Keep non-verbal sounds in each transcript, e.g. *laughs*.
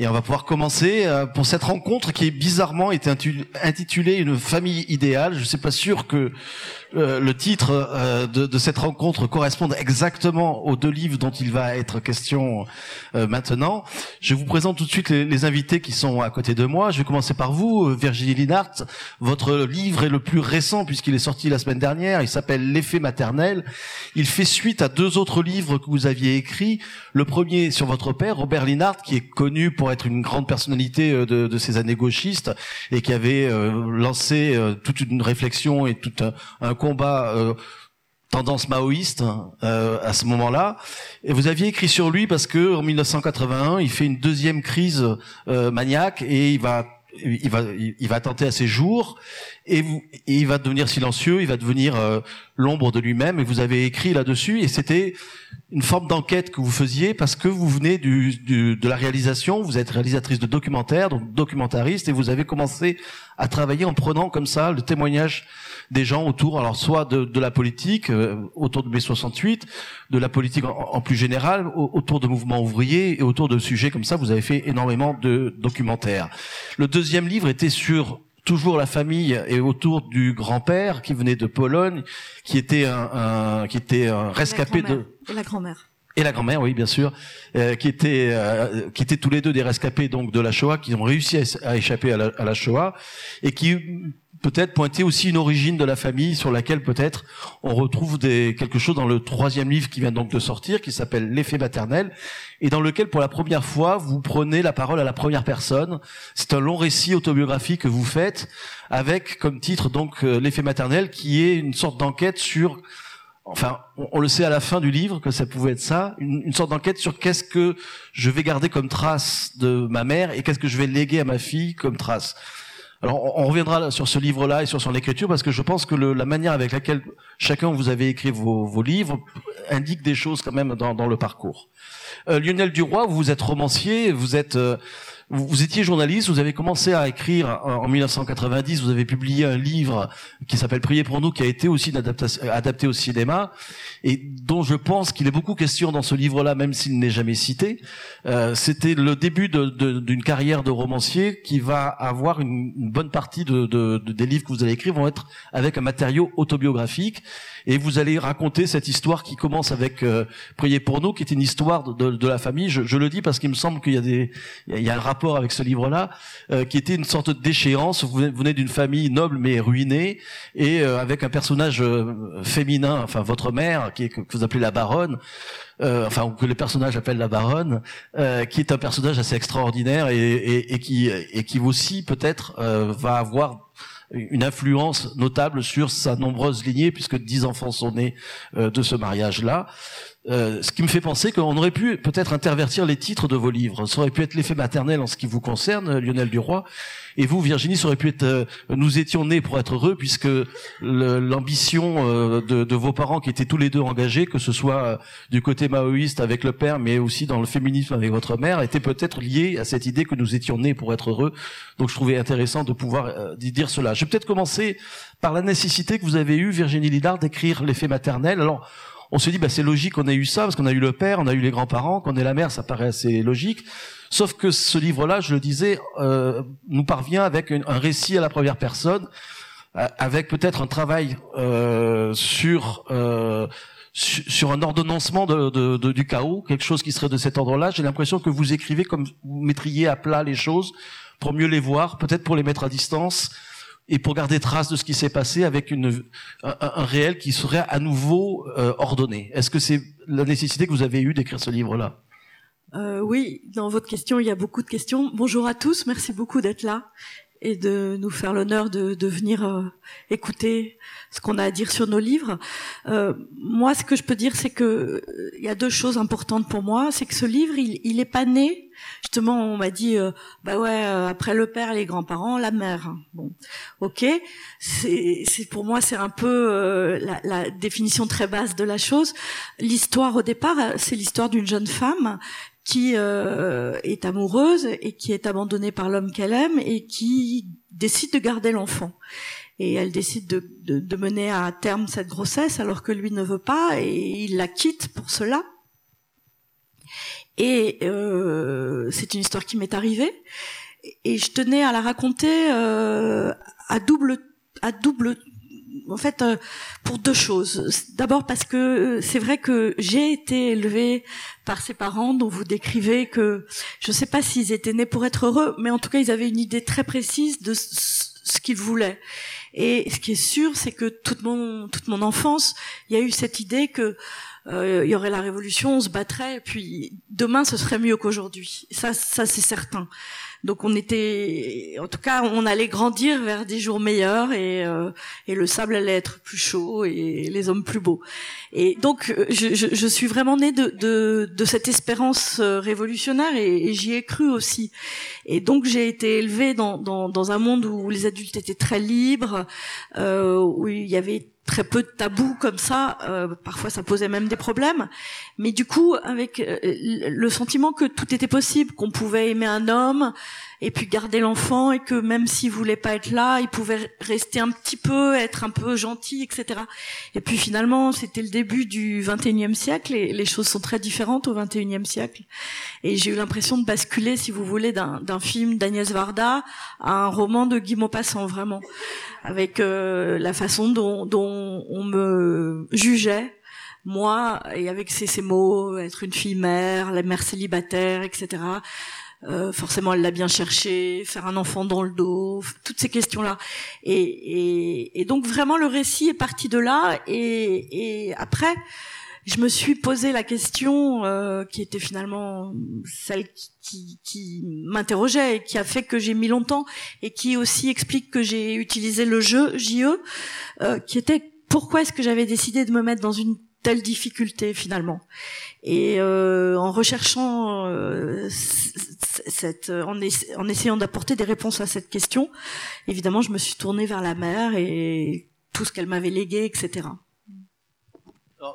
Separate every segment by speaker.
Speaker 1: Et on va pouvoir commencer euh, pour cette rencontre qui est bizarrement intitulée Une famille idéale. Je ne suis pas sûr que euh, le titre euh, de, de, cette rencontre corresponde exactement aux deux livres dont il va être question maintenant. Je vous présente tout de suite les, les, invités qui sont à côté de moi. Je vais commencer par vous, Virginie Linhart. Votre livre est le plus récent puisqu'il est sorti la semaine dernière. Il s'appelle L'effet maternel. Il fait suite à deux autres livres que vous aviez écrits. Le premier sur votre père, Robert Linhart, qui est connu pour être une grande personnalité euh, de, de ces années gauchistes et qui avait euh, lancé euh, toute une réflexion et tout un, combat tendance maoïste à ce moment-là. Et vous aviez écrit sur lui parce que en 1981, il fait une deuxième crise maniaque et il va il va il va tenter à ses jours et, il va devenir silencieux, il va devenir l'ombre de lui-même et vous avez écrit là-dessus et c'était une forme d'enquête que vous faisiez parce que vous venez du, du, de la réalisation, vous êtes réalisatrice de documentaires, donc documentariste, et vous avez commencé à travailler en prenant comme ça le témoignage des gens autour, alors soit de, de la politique, euh, autour de mai 68, de la politique en, plus général, autour de mouvements ouvriers et autour de sujets comme ça, vous avez fait énormément de documentaires. Le deuxième livre était sur toujours la famille et autour du grand-père qui venait de Pologne, qui était un, un qui était un rescapé de
Speaker 2: et la grand-mère.
Speaker 1: Et la grand-mère, oui, bien sûr, euh, qui étaient euh, qui étaient tous les deux des rescapés donc de la Shoah, qui ont réussi à, échapper à la, à la, Shoah et qui peut-être pointer aussi une origine de la famille sur laquelle peut-être on retrouve des, quelque chose dans le troisième livre qui vient donc de sortir, qui s'appelle L'effet maternel, et dans lequel pour la première fois vous prenez la parole à la première personne. C'est un long récit autobiographique que vous faites avec comme titre donc euh, L'effet maternel, qui est une sorte d'enquête sur enfin, on, le sait à la fin du livre que ça pouvait être ça, une, une sorte d'enquête sur qu'est-ce que je vais garder comme trace de ma mère et qu'est-ce que je vais léguer à ma fille comme trace. Alors, on reviendra sur ce livre-là et sur son écriture parce que je pense que la manière avec laquelle chacun vous avez écrit vos, livres indique des choses quand même dans, dans le parcours. Euh, Lionel Duroy, vous êtes romancier, vous êtes euh, vous, étiez journaliste, vous avez commencé à écrire en 1990, vous avez publié un livre qui s'appelle Priez pour nous, qui a été aussi adapté au cinéma, et dont je pense qu'il est beaucoup question dans ce livre-là, même s'il n'est jamais cité. Euh, C'était le début d'une carrière de romancier qui va avoir une, bonne partie de, des livres que vous allez écrire vont être avec un matériau autobiographique et vous allez raconter cette histoire qui commence avec euh, Priez pour nous, qui est une histoire de, la famille. Je, je, le dis parce qu'il me semble qu'il y a y a un rapport avec ce livre-là, euh, qui était une sorte d'échéance. Vous venez d'une famille noble mais ruinée, et euh, avec un personnage euh, féminin, enfin votre mère, qui est, que vous appelez la baronne. Euh, enfin que les personnages appellent la baronne, euh, qui est un personnage assez extraordinaire et, et, et qui et qui aussi peut-être euh, va avoir une influence notable sur sa nombreuse lignée, puisque dix enfants sont nés euh, de ce mariage-là. Euh, ce qui me fait penser qu'on aurait pu peut-être intervertir les titres de vos livres. Ça aurait pu être l'effet maternel en ce qui vous concerne, Lionel Duroy. Et vous, Virginie, ça aurait pu être euh, nous étions nés pour être heureux, puisque l'ambition euh, de, vos parents qui étaient tous les deux engagés, que ce soit du côté maoïste avec le père, mais aussi dans le féminisme avec votre mère, était peut-être liée à cette idée que nous étions nés pour être heureux. Donc je trouvais intéressant de pouvoir dire cela. Je vais peut-être commencer par la nécessité que vous avez eue, Virginie Lidard, d'écrire l'effet maternel. Alors, on se dit bah c'est logique qu'on ait eu ça parce qu'on a eu le père, on a eu les grands-parents, qu'on ait la mère, ça paraît assez logique. Sauf que ce livre-là, je le disais, euh, nous parvient avec un récit à la première personne, euh, avec peut-être un travail euh, sur sur un ordonnancement du chaos, quelque chose qui serait de cet ordre-là. J'ai l'impression que vous écrivez comme vous mettriez à plat les choses pour mieux les voir, peut-être pour les mettre à distance, et pour garder trace de ce qui s'est passé avec une, un, réel qui serait à nouveau euh, ordonné. Est-ce que c'est la nécessité que vous avez eue d'écrire ce livre-là?
Speaker 2: Euh, Oui, dans votre question, il y a beaucoup de questions. Bonjour à tous, merci beaucoup d'être là et de nous faire l'honneur de, de, venir euh, écouter ce qu'on a à dire sur nos livres. Euh, moi, ce que je peux dire, c'est que euh, il y a deux choses importantes pour moi. C'est que ce livre, il, il est pas né. Justement, on m'a dit, euh, bah ouais, après le père, les grands-parents, la mère. Bon, ok. C'est, pour moi, c'est un peu la, la définition très basse de la chose. L'histoire au départ, c'est l'histoire d'une jeune femme qui euh, est amoureuse et qui est abandonnée par l'homme qu'elle aime et qui décide de garder l'enfant. Et elle décide de, de, de, mener à terme cette grossesse alors que lui ne veut pas et il la quitte pour cela. Et euh, c'est une histoire qui m'est arrivée. Et je tenais à la raconter euh, à double, à double en fait, euh, pour deux choses. D'abord parce que euh, c'est vrai que j'ai été élevée par ces parents dont vous décrivez que je ne sais pas s'ils étaient nés pour être heureux, mais en tout cas ils avaient une idée très précise de ce qu'ils voulaient. Et ce qui est sûr, c'est que toute mon toute mon enfance, il y a eu cette idée que euh, il y aurait la révolution, on se battrait, et puis demain ce serait mieux qu'aujourd'hui. Ça, ça c'est certain. Donc on était, en tout cas, on allait grandir vers des jours meilleurs et, euh, et le sable allait être plus chaud et les hommes plus beaux. Et donc je, je, je suis vraiment née de, de, de cette espérance euh, révolutionnaire et, et j'y ai cru aussi. Et donc j'ai été élevée dans, dans, dans, un monde où les adultes étaient très libres, euh, où il y avait très peu de tabous comme ça. Euh, parfois, ça posait même des problèmes. Mais du coup, avec euh, le sentiment que tout était possible, qu'on pouvait aimer un homme et puis garder l'enfant et que même s'il voulait pas être là, il pouvait rester un petit peu, être un peu gentil, etc. Et puis finalement, c'était le début du 21e siècle et les choses sont très différentes au 21e siècle. Et j'ai eu l'impression de basculer, si vous voulez, d'un film d'Agnès Varda à un roman de Guy Maupassant, vraiment, avec euh, la façon dont, dont on me jugeait moi, et avec ces, ces mots, être une fille mère, la mère célibataire, etc. Euh, forcément, elle l'a bien cherché, faire un enfant dans le dos, toutes ces questions-là. Et, et, et, donc vraiment, le récit est parti de là. Et, et après, je me suis posé la question euh, qui était finalement celle qui, qui, m'interrogeait et qui a fait que j'ai mis longtemps et qui aussi explique que j'ai utilisé le jeu JE, euh, qui était pourquoi est-ce que j'avais décidé de me mettre dans une telle difficulté finalement. Et euh, en recherchant euh, cette, en, en essayant d'apporter des réponses à cette question, évidemment, je me suis tournée vers la mère et tout ce qu'elle m'avait légué, etc.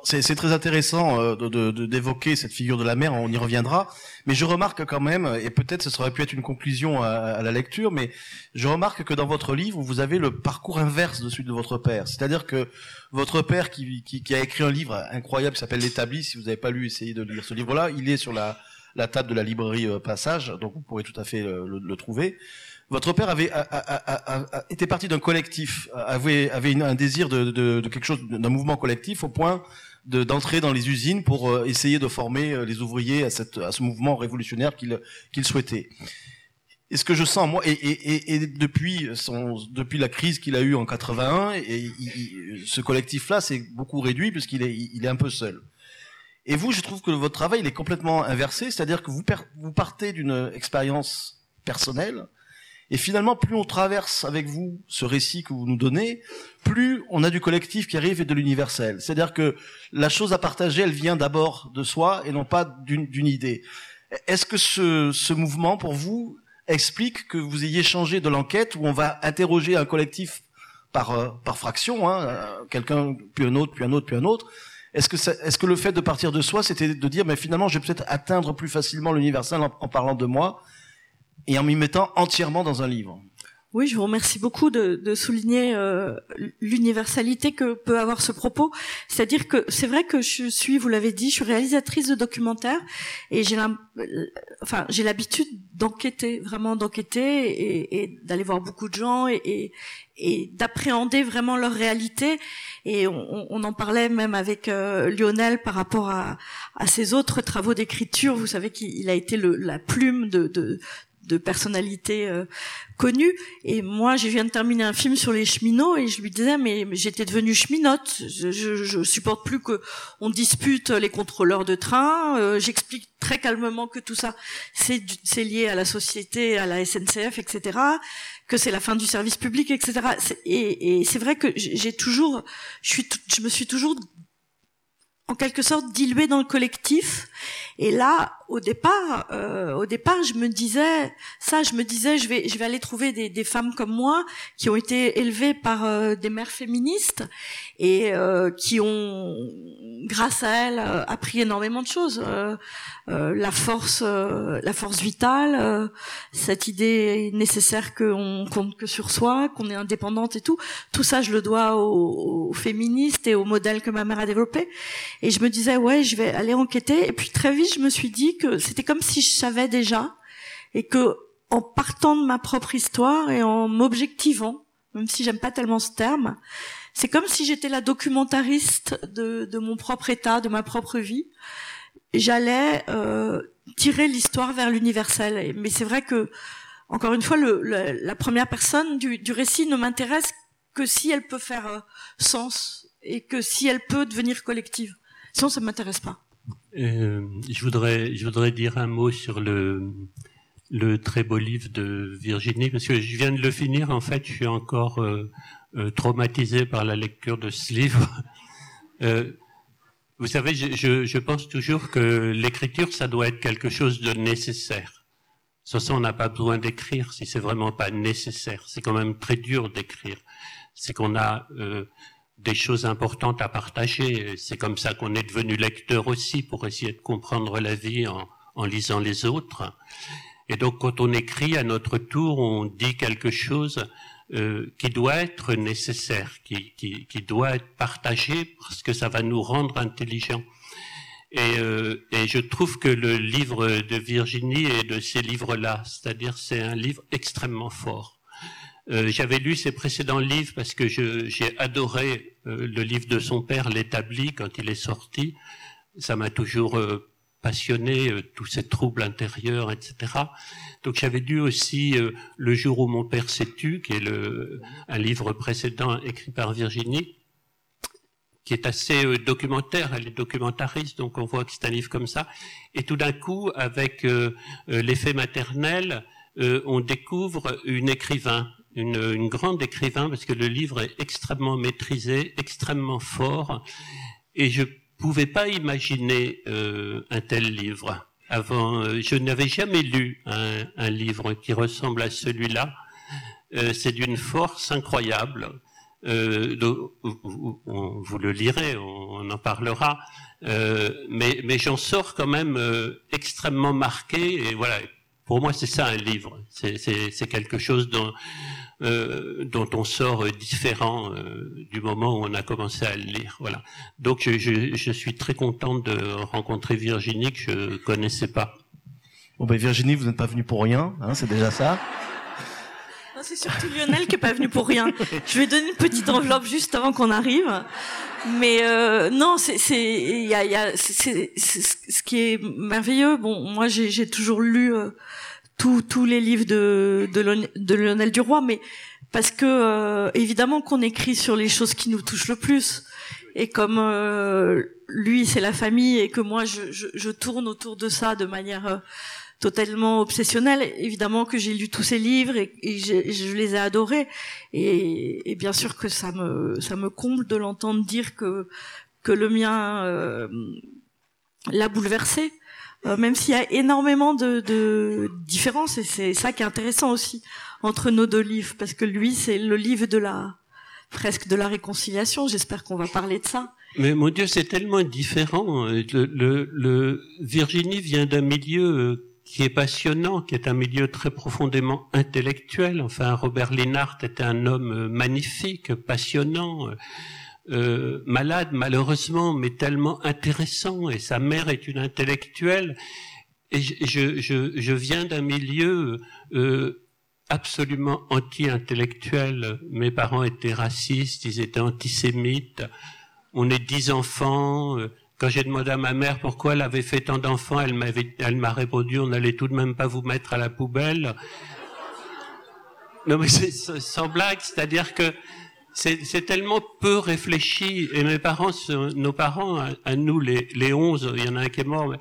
Speaker 1: C'est très intéressant euh, d'évoquer cette figure de la mère, on y reviendra. Mais je remarque quand même, et peut-être ce serait pu être une conclusion à, la lecture, mais je remarque que dans votre livre, vous avez le parcours inverse de celui de votre père. C'est-à-dire que votre père, qui, qui, qui, a écrit un livre incroyable qui s'appelle L'établi, si vous n'avez pas lu, essayez de lire ce livre-là. Il est sur la, la table de la librairie euh, Passage, donc vous pourrez tout à fait le, le, le trouver. Votre père avait a, a, a, était parti d'un collectif, avait, avait un désir de, de, de quelque chose, d'un mouvement collectif, au point d'entrer dans les usines pour euh, essayer de former euh, les ouvriers à, cette, à ce mouvement révolutionnaire qu'il souhaitait. Et ce que je sens moi, et, et, et depuis son, depuis la crise qu'il a eue en 81, et ce collectif-là s'est beaucoup réduit puisqu'il est, il est un peu seul. Et vous, je trouve que votre travail il est complètement inversé, c'est-à-dire que vous, vous partez d'une expérience personnelle et finalement, plus on traverse avec vous ce récit que vous nous donnez, plus on a du collectif qui arrive et de l'universel. C'est-à-dire que la chose à partager, elle vient d'abord de soi et non pas d'une idée. Est-ce que ce, ce mouvement, pour vous, explique que vous ayez changé de l'enquête où on va interroger un collectif par, euh, par fraction, hein, euh, quelqu'un, puis un autre, puis un autre, puis un autre est-ce que, est-ce que le fait de partir de soi, c'était de dire, mais finalement, je vais peut-être atteindre plus facilement l'universel en, parlant de moi, et en m'y mettant entièrement dans un livre?
Speaker 2: Oui, je vous remercie beaucoup de, de souligner euh, l'universalité que peut avoir ce propos. C'est-à-dire que c'est vrai que je suis, vous l'avez dit, je suis réalisatrice de documentaires et j'ai j'ai l'habitude d'enquêter, vraiment d'enquêter et, et d'aller voir beaucoup de gens et, et, et d'appréhender vraiment leur réalité. Et on, on, en parlait même avec euh, Lionel par rapport à, à ses autres travaux d'écriture. Vous savez qu'il a été le, la plume de, de, de personnalités euh, connues. Et moi, je viens de terminer un film sur les cheminots et je lui disais, mais, j'étais devenue cheminote. Je, je, supporte plus que on dispute les contrôleurs de train. Euh, j'explique très calmement que tout ça, c'est lié à la société, à la SNCF, etc. Que c'est la fin du service public, etc. Et, et c'est vrai que j'ai toujours, je suis, je me suis toujours en quelque sorte diluée dans le collectif. Et là, au départ, euh, au départ, je me disais ça, je me disais, je vais, je vais aller trouver des, des femmes comme moi qui ont été élevées par euh, des mères féministes et euh, qui ont, grâce à elles, euh, appris énormément de choses. Euh, la force, la force vitale, cette idée nécessaire qu'on compte que sur soi, qu'on est indépendante et tout. Tout ça, je le dois aux, aux féministes et aux modèles que ma mère a développés. Et je me disais, ouais, je vais aller enquêter. Et puis très vite, je me suis dit que c'était comme si je savais déjà et que en partant de ma propre histoire et en m'objectivant, même si j'aime pas tellement ce terme, c'est comme si j'étais la documentariste de, de, mon propre état, de ma propre vie. J'allais euh, tirer l'histoire vers l'universel. Mais c'est vrai que, encore une fois, le, la première personne du, du récit ne m'intéresse que si elle peut faire euh, sens et que si elle peut devenir collective. Sinon, ça m'intéresse pas.
Speaker 3: Euh, je voudrais, je voudrais dire un mot sur le, le très beau livre de Virginie, parce que je viens de le finir. En fait, je suis encore euh, euh, traumatisé par la lecture de ce livre. *laughs* Euh, vous savez, je, je, pense toujours que l'écriture, ça doit être quelque chose de nécessaire. Sans ça, on n'a pas besoin d'écrire si c'est vraiment pas nécessaire. C'est quand même très dur d'écrire. C'est qu'on a euh, des choses importantes à partager. C'est comme ça qu'on est devenu lecteur aussi, pour essayer de comprendre la vie en, en lisant les autres. Et donc, quand on écrit à notre tour, on dit quelque chose euh, qui doit être nécessaire, qui, qui, qui, doit être partagé parce que ça va nous rendre intelligents. Et, euh, et, je trouve que le livre de Virginie est de ces livres-là, c'est-à-dire c'est un livre extrêmement fort. Euh, J'avais lu ses précédents livres parce que j'ai adoré euh, le livre de son père, L'établi, quand il est sorti. Ça m'a toujours euh, passionné, euh, tous ces troubles intérieurs, etc. Donc j'avais lu aussi euh, Le jour où mon père s'est tu, qui est le, un livre précédent écrit par Virginie, qui est assez euh, documentaire, elle est documentariste, donc on voit que c'est un livre comme ça. Et tout d'un coup, avec l'effet maternel, on découvre une écrivain, une, une grande écrivain, parce que le livre est extrêmement maîtrisé, extrêmement fort. Et je pouvais pas imaginer euh, un tel livre. Avant, euh, je n'avais jamais lu un, livre qui ressemble à celui-là. Euh, c'est d'une force incroyable. Vous, le lirez, on, en parlera. Mais, mais j'en sors quand même extrêmement marqué. Et voilà, pour moi, c'est ça un livre. C'est quelque chose dont, euh, dont on sort différent euh, du moment où on a commencé à le lire. Voilà. Donc, je, je, je, suis très content de rencontrer Virginie que je connaissais pas.
Speaker 1: Bon ben Virginie, vous n'êtes pas venue pour rien, hein, c'est déjà ça.
Speaker 2: C'est surtout Lionel qui est pas venu pour rien. Je vais donner une petite enveloppe juste avant qu'on arrive. Mais euh, non, c'est il y a, y a c'est ce qui est merveilleux. Bon, moi j'ai toujours lu euh, tous les livres de, de, Lionel Duroy, mais parce que euh, évidemment qu'on écrit sur les choses qui nous touchent le plus. Et comme euh, lui, c'est la famille, et que moi, je, je, je, tourne autour de ça de manière euh, totalement obsessionnelle, évidemment que j'ai lu tous ses livres et, je, les ai adorés. Et, et, bien sûr que ça me ça me comble de l'entendre dire que que le mien euh, l'a bouleversé. Euh, même s'il y a énormément de, de différences, et c'est ça qui est intéressant aussi entre nos deux livres, parce que lui, c'est le livre de la presque de la réconciliation. J'espère qu'on va parler de ça.
Speaker 3: Mais mon Dieu, c'est tellement différent. Le, le, le Virginie vient d'un milieu euh, qui est passionnant, qui est un milieu très profondément intellectuel. Enfin, Robert Linhart était un homme euh, magnifique, passionnant euh, malade malheureusement, mais tellement intéressant. Et sa mère est une intellectuelle. Et je, je, je viens d'un milieu euh, absolument anti-intellectuel. Mes parents étaient racistes, ils étaient antisémites. On est dix enfants. Quand j'ai demandé à ma mère pourquoi elle avait fait tant d'enfants, elle m'avait, elle m'a répondu on n'allait tout de même pas vous mettre à la poubelle. Non mais c'est sans blague, c'est-à-dire que c'est tellement peu réfléchi. Et mes parents, nos parents, à, nous, les, les 11, il y en a un qui est mort,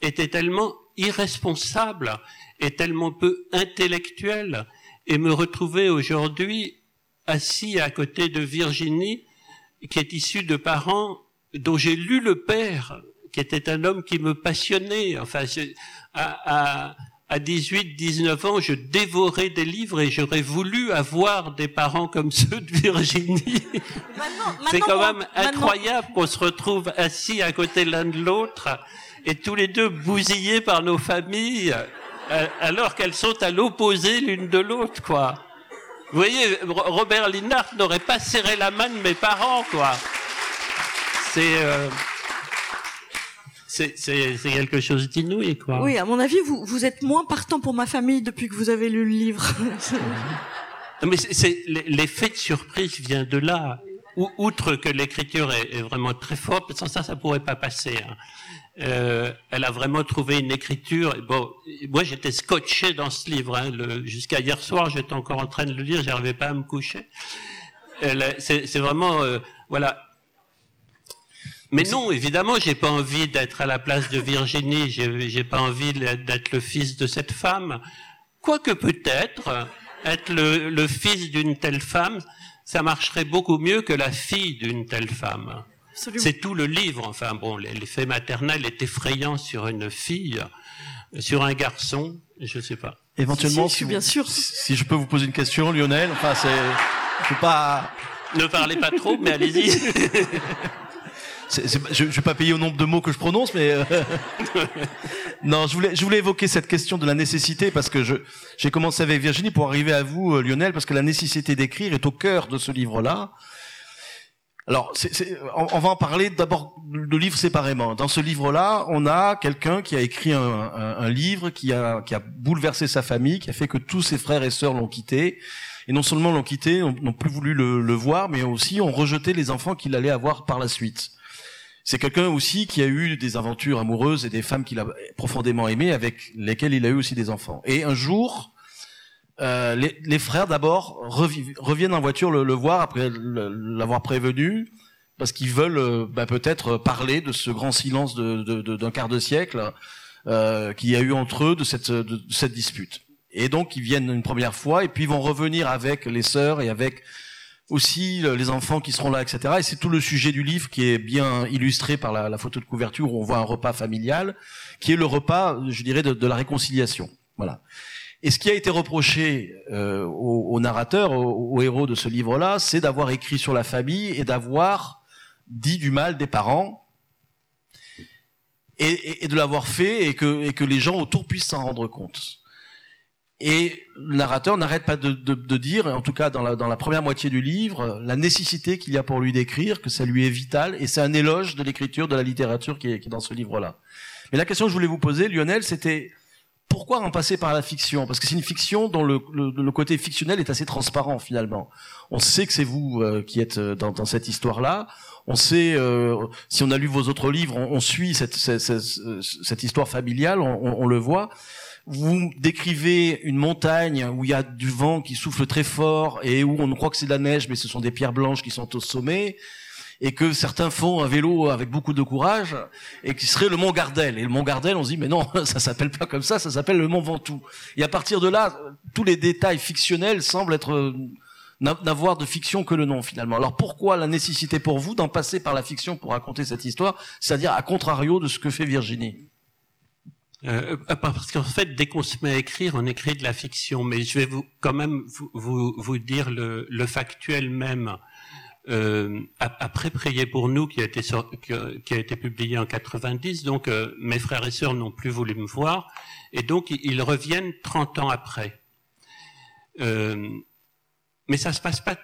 Speaker 3: étaient tellement irresponsables et tellement peu intellectuels. Et me retrouver aujourd'hui assis à côté de Virginie, qui est issue de parents dont j'ai lu le père, qui était un homme qui me passionnait. Enfin, à, à, à 18, 19 ans, je dévorais des livres et j'aurais voulu avoir des parents comme *laughs* ceux de Virginie. C'est quand même incroyable qu'on se retrouve assis à côté l'un de l'autre et tous les deux bousillés par nos familles alors qu'elles sont à l'opposé l'une de l'autre, quoi. Vous voyez, Robert Linhart n'aurait pas serré la main de mes parents, quoi. C'est c'est quelque chose d'inouï, quoi.
Speaker 2: Oui, à mon avis, vous, vous êtes moins partant pour ma famille depuis que vous avez lu le livre. *laughs*
Speaker 3: mais c'est l'effet de surprise vient de là. Outre que l'écriture est, vraiment très forte, sans ça, ça pourrait pas passer. Hein. Euh, elle a vraiment trouvé une écriture. Bon, moi j'étais scotché dans ce livre. Hein. Jusqu'à hier soir, j'étais encore en train de le lire, j'arrivais pas à me coucher. C'est vraiment, euh, voilà, mais non, évidemment, j'ai pas envie d'être à la place de Virginie. J'ai pas envie d'être le fils de cette femme. Quoique peut-être être le, fils d'une telle femme, ça marcherait beaucoup mieux que la fille d'une telle femme. C'est tout le livre. Enfin bon, l'effet maternel est effrayant sur une fille, sur un garçon, je sais pas.
Speaker 1: Éventuellement,
Speaker 2: si, bien sûr.
Speaker 1: Si je peux vous poser une question, Lionel. Enfin, c'est, je pas.
Speaker 3: Ne parlez pas trop, mais allez-y. *laughs*
Speaker 1: je ne vais pas payer au nombre de mots que je prononce, mais euh, *laughs* non, je voulais, je voulais évoquer cette question de la nécessité parce que je, j'ai commencé avec Virginie pour arriver à vous, euh, Lionel, parce que la nécessité d'écrire est au cœur de ce livre-là. Alors, on, va en parler d'abord de livre séparément. Dans ce livre-là, on a quelqu'un qui a écrit un, un, livre qui a, qui a bouleversé sa famille, qui a fait que tous ses frères et sœurs l'ont quitté. Et non seulement l'ont quitté, n'ont plus voulu le, le, voir, mais aussi ont rejeté les enfants qu'il allait avoir par la suite. C'est quelqu'un aussi qui a eu des aventures amoureuses et des femmes qu'il a profondément aimées, avec lesquelles il a eu aussi des enfants. Et un jour, euh, les, frères d'abord reviennent en voiture le, voir après l'avoir prévenu, parce qu'ils veulent euh, bah, peut-être parler de ce grand silence d'un quart de siècle euh, qu'il y a eu entre eux de cette, de cette dispute. Et donc ils viennent une première fois, et puis ils vont revenir avec les sœurs et avec aussi les enfants qui seront là, etc. Et c'est tout le sujet du livre qui est bien illustré par la, photo de couverture où on voit un repas familial, qui est le repas, je dirais, de, la réconciliation. Voilà. Et ce qui a été reproché euh, au, narrateur, au, héros de ce livre-là, c'est d'avoir écrit sur la famille et d'avoir dit du mal des parents et, et de l'avoir fait et que, et que les gens autour puissent s'en rendre compte. Et le narrateur n'arrête pas de, de, de, dire, en tout cas dans la, dans la première moitié du livre, la nécessité qu'il y a pour lui d'écrire, que ça lui est vital, et c'est un éloge de l'écriture, de la littérature qui est, qui est dans ce livre-là. Mais la question que je voulais vous poser, Lionel, c'était pourquoi en passer par la fiction? Parce que c'est une fiction dont le, le, côté fictionnel est assez transparent finalement. On sait que c'est vous euh, qui êtes euh, dans, dans cette histoire-là. On sait, euh, si on a lu vos autres livres, on, suit cette, cette, cette, histoire familiale, on, on le voit vous décrivez une montagne où il y a du vent qui souffle très fort et où on croit que c'est de la neige, mais ce sont des pierres blanches qui sont au sommet, et que certains font un vélo avec beaucoup de courage, et qui serait le mont Gardel. Et le mont Gardel, on se dit, mais non, *laughs* ça s'appelle pas comme ça, ça s'appelle le mont Ventoux. Et à partir de là, tous les détails fictionnels semblent être n'avoir de fiction que le nom finalement. Alors pourquoi la nécessité pour vous d'en passer par la fiction pour raconter cette histoire, c'est-à-dire à contrario de ce que fait Virginie?
Speaker 3: Euh, euh, parce qu'en fait, dès qu'on se met à écrire, on écrit de la fiction. Mais je vais vous quand même vous, vous, dire le, le, factuel même. Euh, après Prier pour nous, qui a été qui a été publié en 90, donc euh, mes frères et sœurs n'ont plus voulu me voir, et donc ils reviennent 30 ans après. Euh, mais ça se passe pas,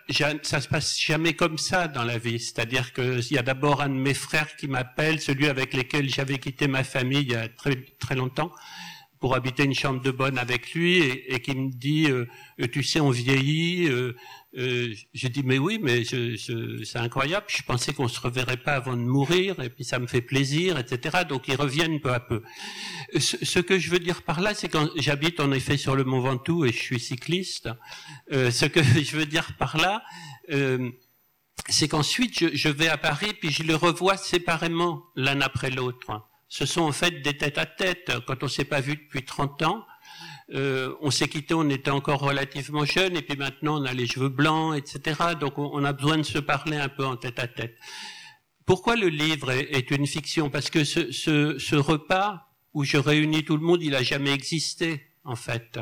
Speaker 3: ça se passe jamais comme ça dans la vie. C'est-à-dire qu'il y a d'abord un de mes frères qui m'appelle, celui avec lequel j'avais quitté ma famille il y a très très longtemps, pour habiter une chambre de bonne avec lui, et, qui me dit, euh, tu sais, on vieillit, euh, euh, je dis mais oui, mais c'est incroyable. Je pensais qu'on se reverrait pas avant de mourir, et puis ça me fait plaisir, etc. Donc ils reviennent peu à peu. Ce, que je veux dire par là, c'est quand j'habite en effet sur le Mont Ventoux et je suis cycliste. Euh, ce que *laughs* je veux dire par là, euh, c'est qu'ensuite je, je, vais à Paris puis je les revois séparément l'un après l'autre. Ce sont en fait des têtes à tête. Quand on s'est pas vu depuis 30 ans, euh, on s'est quitté, on était encore relativement jeune, et puis maintenant on a les cheveux blancs, etc. Donc on, a besoin de se parler un peu en tête à tête. Pourquoi le livre est, une fiction? Parce que ce, ce, repas où je réunis tout le monde, il a jamais existé, en fait.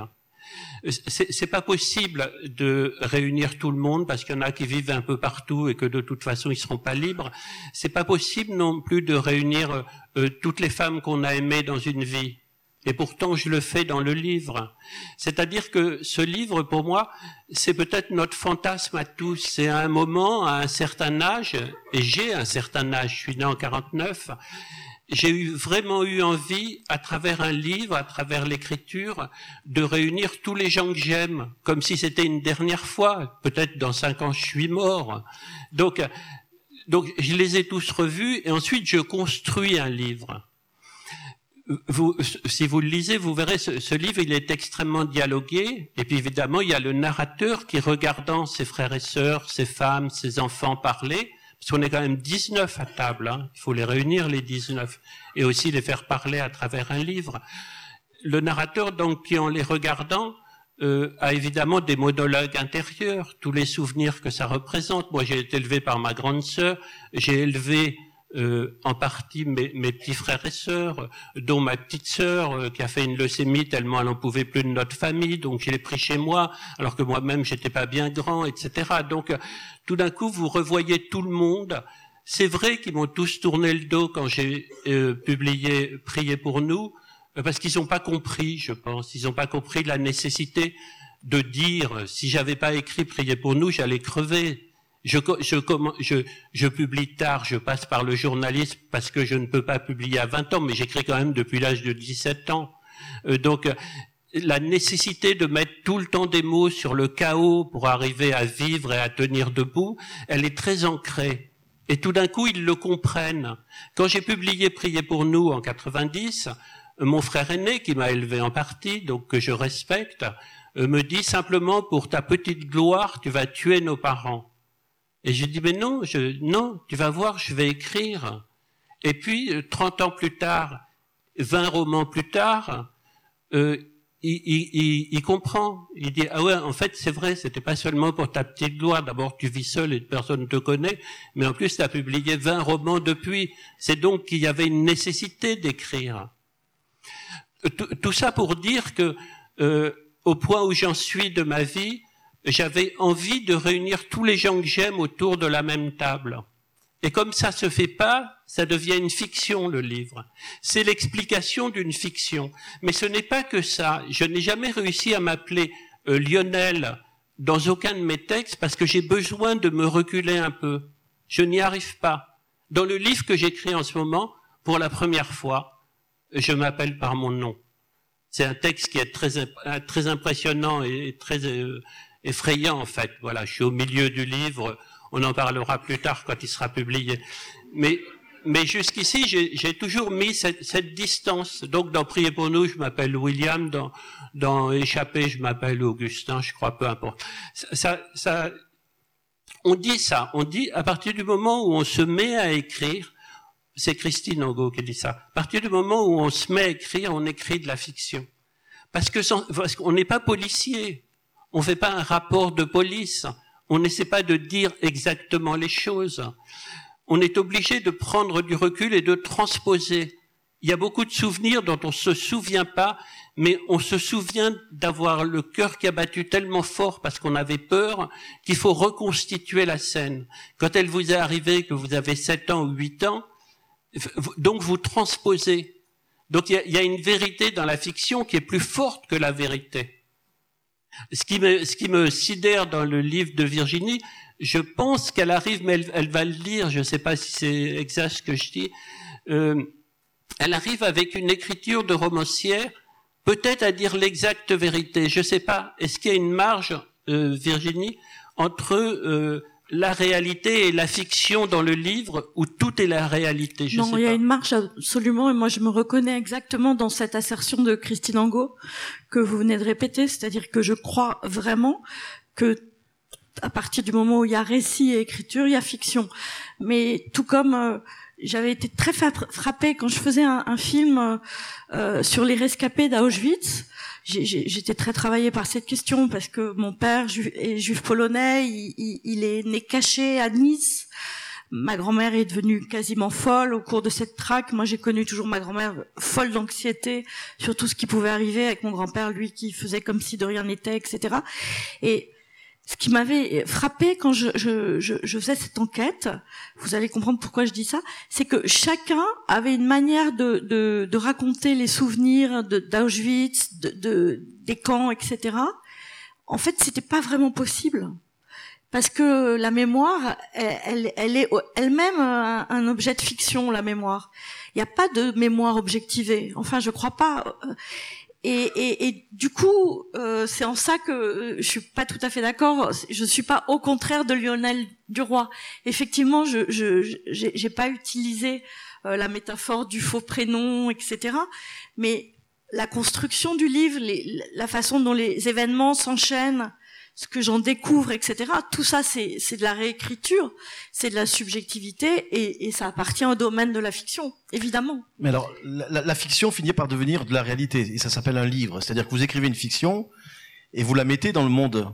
Speaker 3: C'est pas possible de réunir tout le monde parce qu'il y en a qui vivent un peu partout et que de toute façon ils seront pas libres. C'est pas possible non plus de réunir euh, toutes les femmes qu'on a aimées dans une vie Et pourtant, je le fais dans le livre. C'est-à-dire que ce livre, pour moi, c'est peut-être notre fantasme à tous. C'est à un moment, à un certain âge, et j'ai un certain âge, je suis né en 49, j'ai eu, vraiment eu envie, à travers un livre, à travers l'écriture, de réunir tous les gens que j'aime, comme si c'était une dernière fois. Peut-être dans cinq ans, je suis mort. Donc, donc, je les ai tous revus, et ensuite, je construis un livre vous, si vous le lisez, vous verrez, ce, ce, livre, il est extrêmement dialogué. Et puis évidemment, il y a le narrateur qui, regardant ses frères et sœurs, ses femmes, ses enfants parler, parce qu'on est quand même 19 à table, hein, il faut les réunir, les 19, et aussi les faire parler à travers un livre. Le narrateur, donc, qui en les regardant, euh, a évidemment des monologues intérieurs, tous les souvenirs que ça représente. Moi, j'ai été élevé par ma grande sœur, j'ai élevé euh, en partie mes, mes, petits frères et sœurs, dont ma petite sœur euh, qui a fait une leucémie tellement elle n'en pouvait plus de notre famille, donc je l'ai pris chez moi, alors que moi-même j'étais pas bien grand, etc. Donc tout d'un coup vous revoyez tout le monde. C'est vrai qu'ils m'ont tous tourné le dos quand j'ai euh, publié Priez pour nous, parce qu'ils n'ont pas compris, je pense, ils n'ont pas compris la nécessité de dire si j'avais pas écrit Priez pour nous, j'allais crever. Je, je, je, je, publie tard, je passe par le journalisme parce que je ne peux pas publier à 20 ans, mais j'écris quand même depuis l'âge de 17 ans. Euh, donc, la nécessité de mettre tout le temps des mots sur le chaos pour arriver à vivre et à tenir debout, elle est très ancrée. Et tout d'un coup, ils le comprennent. Quand j'ai publié Prier pour nous en 90, mon frère aîné, qui m'a élevé en partie, donc que je respecte, euh, me dit simplement pour ta petite gloire, tu vas tuer nos parents. Et je dis, mais non, je, non, tu vas voir, je vais écrire. Et puis, 30 euh, ans plus tard, 20 romans plus tard, euh, il, il, il, comprend. Il dit, ah ouais, en fait, c'est vrai, c'était pas seulement pour ta petite gloire. D'abord, tu vis seul et personne ne te connaît, mais en plus, tu as publié 20 romans depuis. C'est donc qu'il y avait une nécessité d'écrire. Tout, ça pour dire que, euh, au point où j'en suis de ma vie, j'avais envie de réunir tous les gens que j'aime autour de la même table. Et comme ça se fait pas, ça devient une fiction, le livre. C'est l'explication d'une fiction. Mais ce n'est pas que ça. Je n'ai jamais réussi à m'appeler euh, Lionel dans aucun de mes textes parce que j'ai besoin de me reculer un peu. Je n'y arrive pas. Dans le livre que j'écris en ce moment, pour la première fois, je m'appelle par mon nom. C'est un texte qui est très, très impressionnant et très euh, effrayant en fait. Voilà, je suis au milieu du livre. On en parlera plus tard quand il sera publié. Mais mais jusqu'ici, j'ai toujours mis cette, cette, distance. Donc, dans Prier pour nous, je m'appelle William. Dans, dans Échapper, je m'appelle Augustin, je crois, peu importe. Ça, ça, on dit ça. On dit, à partir du moment où on se met à écrire, c'est Christine Angot qui dit ça. À partir du moment où on se met à écrire, on écrit de la fiction. Parce que parce qu'on n'est pas policier. On ne fait pas un rapport de police. On n'essaie pas de dire exactement les choses. On est obligé de prendre du recul et de transposer. Il y a beaucoup de souvenirs dont on ne se souvient pas, mais on se souvient d'avoir le cœur qui a battu tellement fort parce qu'on avait peur qu'il faut reconstituer la scène. Quand elle vous est arrivée, que vous avez 7 ans ou 8 ans, donc vous transposez. Donc il y a une vérité dans la fiction qui est plus forte que la vérité. Ce qui me, ce qui me sidère dans le livre de Virginie, je pense qu'elle arrive, mais elle, va le lire, je ne sais pas si c'est exact ce que je dis, euh, elle arrive avec une écriture de romancière, peut-être à dire l'exacte vérité. Je ne sais pas, est-ce qu'il y a une marge, euh, Virginie, entre euh, la réalité et la fiction dans le livre où tout est la réalité
Speaker 2: je Non, il y a une marche absolument et moi je me reconnais exactement dans cette assertion de Christine Angot que vous venez de répéter, c'est-à-dire que je crois vraiment que à partir du moment où il y a récit et écriture, il y a fiction. Mais tout comme euh, j'avais été très frappée quand je faisais un, un film euh, sur les rescapés d'Auschwitz, j'étais très travaillée par cette question parce que mon père est juif polonais, il, est né caché à Nice. Ma grand-mère est devenue quasiment folle au cours de cette traque. Moi, j'ai connu toujours ma grand-mère folle d'anxiété sur tout ce qui pouvait arriver avec mon grand-père, lui qui faisait comme si de rien n'était, etc. Et ce qui m'avait frappé quand je, je, je, je, faisais cette enquête, vous allez comprendre pourquoi je dis ça, c'est que chacun avait une manière de, de, de raconter les souvenirs d'Auschwitz, de, de, des camps, etc. En fait, c'était pas vraiment possible parce que la mémoire, elle, elle, est elle-même un, objet de fiction, la mémoire. Il n'y a pas de mémoire objectivée. Enfin, je crois pas. Et, et, et du coup, euh, c'est en ça que euh, je suis pas tout à fait d'accord. Je suis pas au contraire de Lionel Duroy. Effectivement, je j'ai pas utilisé euh, la métaphore du faux prénom, etc. Mais la construction du livre, les, la façon dont les événements s'enchaînent, ce que j'en découvre, etc. Tout ça, c'est de la réécriture, c'est de la subjectivité, et, et, ça appartient au domaine de la fiction, évidemment.
Speaker 1: Mais alors, la, la fiction finit par devenir de la réalité, et ça s'appelle un livre. C'est-à-dire que vous écrivez une fiction, et vous la mettez dans le monde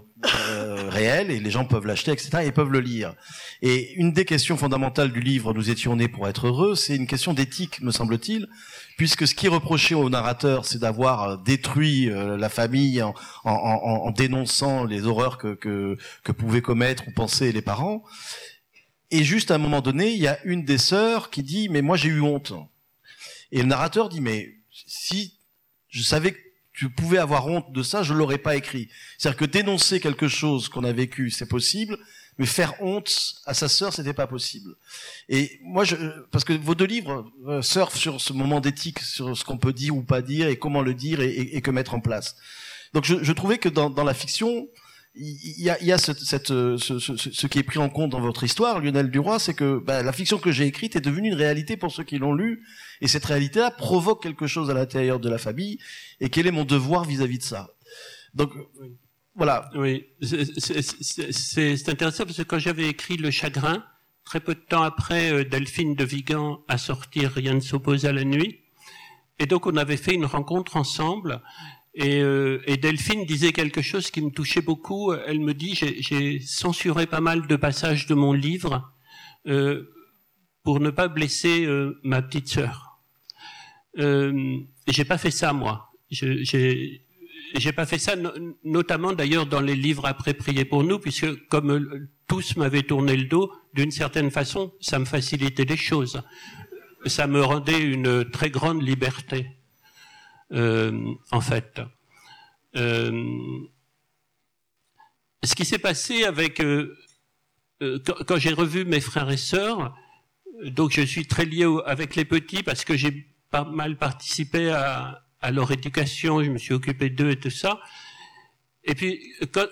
Speaker 1: euh, *laughs* réel et les gens peuvent l'acheter, etc. et peuvent le lire. Et une des questions fondamentales du livre Nous étions nés pour être heureux, c'est une question d'éthique, me semble-t-il, puisque ce qui est reproché au narrateur, c'est d'avoir euh, détruit euh, la famille en, dénonçant les horreurs que, que, que pouvaient commettre ou penser les parents. Et juste à un moment donné, il y a une des sœurs qui dit mais moi j'ai eu honte. Et le narrateur dit mais si je savais que tu pouvais avoir honte de ça, je l'aurais pas écrit. C'est-à-dire que dénoncer quelque chose qu'on a vécu, c'est possible, mais faire honte à sa sœur, c'était pas possible. Et moi, je, parce que vos deux livres euh, surfent sur ce moment d'éthique, sur ce qu'on peut dire ou pas dire, et comment le dire et, que mettre en place. Donc, je, je trouvais que dans, dans la fiction, il y a, y a cette, cette, ce, ce, qui est pris en compte dans votre histoire, Lionel Duroy, c'est que bah, la fiction que j'ai écrite est devenue une réalité pour ceux qui l'ont lu, et cette réalité-là provoque quelque chose à l'intérieur de la famille, et quel est mon devoir vis-à-vis de ça? Donc, voilà.
Speaker 3: Oui, c'est intéressant parce que quand j'avais écrit Le Chagrin, très peu de temps après, euh, Delphine de Vigan a sorti Rien ne s'oppose à la nuit, et donc on avait fait une rencontre ensemble, et, euh, et, Delphine disait quelque chose qui me touchait beaucoup. Elle me dit j'ai censuré pas mal de passages de mon livre euh, pour ne pas blesser euh, ma petite sœur. Euh, j'ai pas fait ça moi. J'ai pas fait ça, notamment d'ailleurs dans les livres après prier pour nous, puisque comme euh, tous m'avaient tourné le dos, d'une certaine façon, ça me facilitait les choses. Ça me rendait une très grande liberté. Euh, en fait. Euh, ce qui s'est passé avec euh, quand, j'ai revu mes frères et sœurs, donc je suis très lié avec les petits parce que j'ai pas mal participé à, à, leur éducation, je me suis occupé d'eux et tout ça. Et puis quand,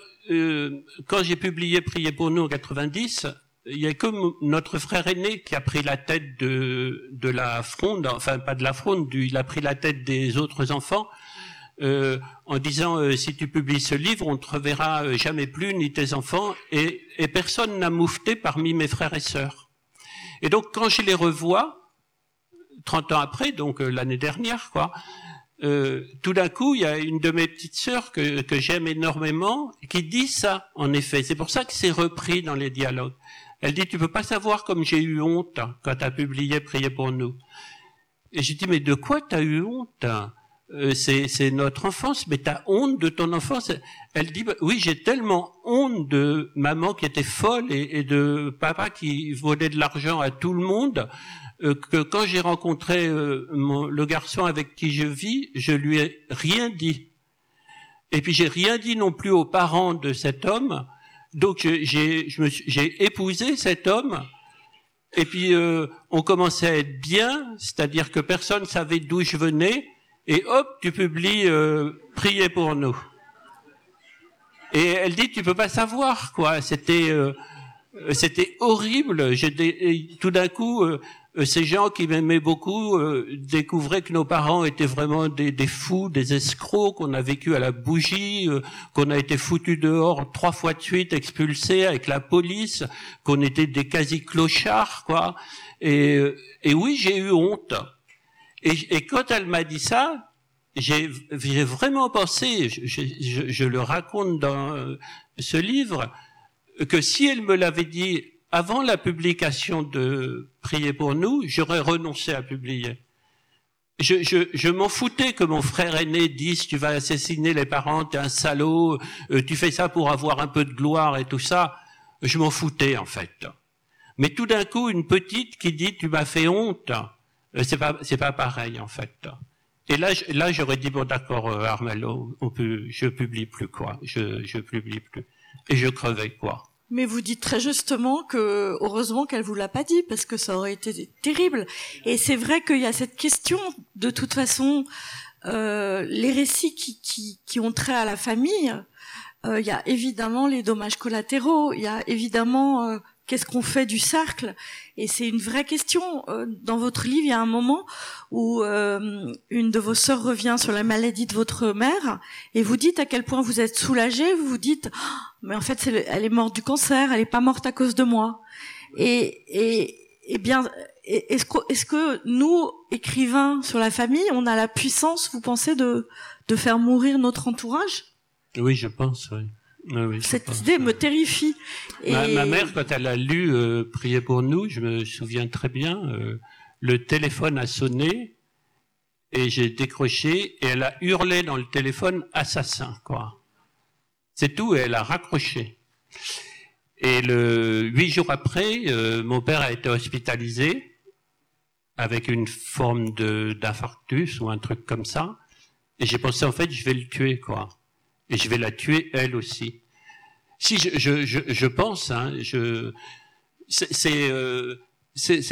Speaker 3: quand j'ai publié Prier pour nous en 90, il y a que notre frère aîné qui a pris la tête de, de la fronde, enfin pas de la fronde, il a pris la tête des autres enfants, euh, en disant euh, si tu publies ce livre, on ne te reverra euh, jamais plus, ni tes enfants, et, et personne n'a moufté parmi mes frères et sœurs. Et donc quand je les revois, 30 ans après, donc l'année dernière, quoi, tout d'un coup, il y a une de mes petites sœurs que, que j'aime énormément qui dit ça, en effet. C'est pour ça que c'est repris dans les dialogues. Elle dit, tu peux pas savoir comme j'ai eu honte quand tu as publié Priez pour nous. Et j'ai dit, mais de quoi tu as eu honte euh, c'est, notre enfance, mais tu as honte de ton enfance. Elle dit, bah, oui, j'ai tellement honte de maman qui était folle et, de papa qui volait de l'argent à tout le monde, euh, que quand j'ai rencontré euh, le garçon avec qui je vis, je lui ai rien dit. Et puis j'ai rien dit non plus aux parents de cet homme. Donc j'ai épousé cet homme et puis euh, on commençait à être bien, c'est-à-dire que personne savait d'où je venais et hop tu publies euh, priez pour nous. Et elle dit tu peux pas savoir quoi, c'était euh, c'était horrible. Tout d'un coup, euh, euh, ces gens qui m'aimaient beaucoup euh, découvraient que nos parents étaient vraiment des, des fous, des escrocs, qu'on a vécu à la bougie, euh, qu'on a été foutus dehors trois fois de suite, expulsés avec la police, qu'on était des quasi-clochards, quoi. Et, et oui, j'ai eu honte. Et, et, quand elle m'a dit ça, j'ai vraiment pensé, je, je, je, le raconte dans ce livre, que si elle me l'avait dit avant la publication de Priez pour nous, j'aurais renoncé à publier. je, je, je m'en foutais que mon frère aîné dise tu vas assassiner les parents, t'es un salaud, euh, tu fais ça pour avoir un peu de gloire et tout ça. Je m'en foutais en fait. Mais tout d'un coup, une petite qui dit tu m'as fait honte, euh, c'est pas c'est pas pareil en fait. Et là, là, j'aurais dit bon d'accord, euh, Armelo, on peut, je publie plus quoi, je je publie plus, et je crevais quoi.
Speaker 2: Mais vous dites très justement que heureusement qu'elle vous l'a pas dit parce que ça aurait été terrible. Et c'est vrai qu'il y a cette question. De toute façon, euh, les récits qui, qui, qui, ont trait à la famille, euh, il y a évidemment les dommages collatéraux. Il y a évidemment euh, Qu'est-ce qu'on fait du cercle? Et c'est une vraie question. Euh, dans votre livre, il y a un moment où euh, une de vos sœurs revient sur la maladie de votre mère et vous dites à quel point vous êtes soulagé. Vous vous dites, oh, mais en fait, elle est morte du cancer. Elle n'est pas morte à cause de moi. Et, et, bien, est-ce que, est que nous, écrivains sur la famille, on a la puissance, vous pensez, de, de faire mourir notre entourage?
Speaker 3: Oui, je pense. Oui.
Speaker 2: Cette idée me terrifie.
Speaker 3: Ma, mère, quand elle a lu euh, Prier pour nous, je me souviens très bien, euh, le téléphone a sonné et j'ai décroché et elle a hurlé dans le téléphone assassin, quoi. C'est tout, et elle a raccroché. Et le huit jours après, euh, mon père a été hospitalisé avec une forme de d'infarctus ou un truc comme ça. Et j'ai pensé en fait, je vais le tuer, quoi et je vais la tuer elle aussi. Si je, je, je, je pense, hein, je, c'est euh,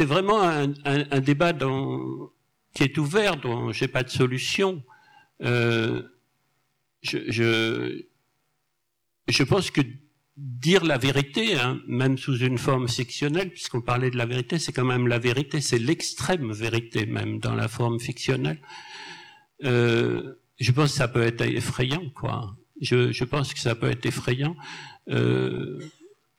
Speaker 3: vraiment un, un, un, débat dans, qui est ouvert, dont j'ai pas de solution. Euh, je, je, je pense que dire la vérité, hein, même sous une forme fictionnelle, puisqu'on parlait de la vérité, c'est quand même la vérité, c'est l'extrême vérité même dans la forme fictionnelle. Euh, je pense que ça peut être effrayant, quoi. Je, je, pense que ça peut être effrayant. Euh,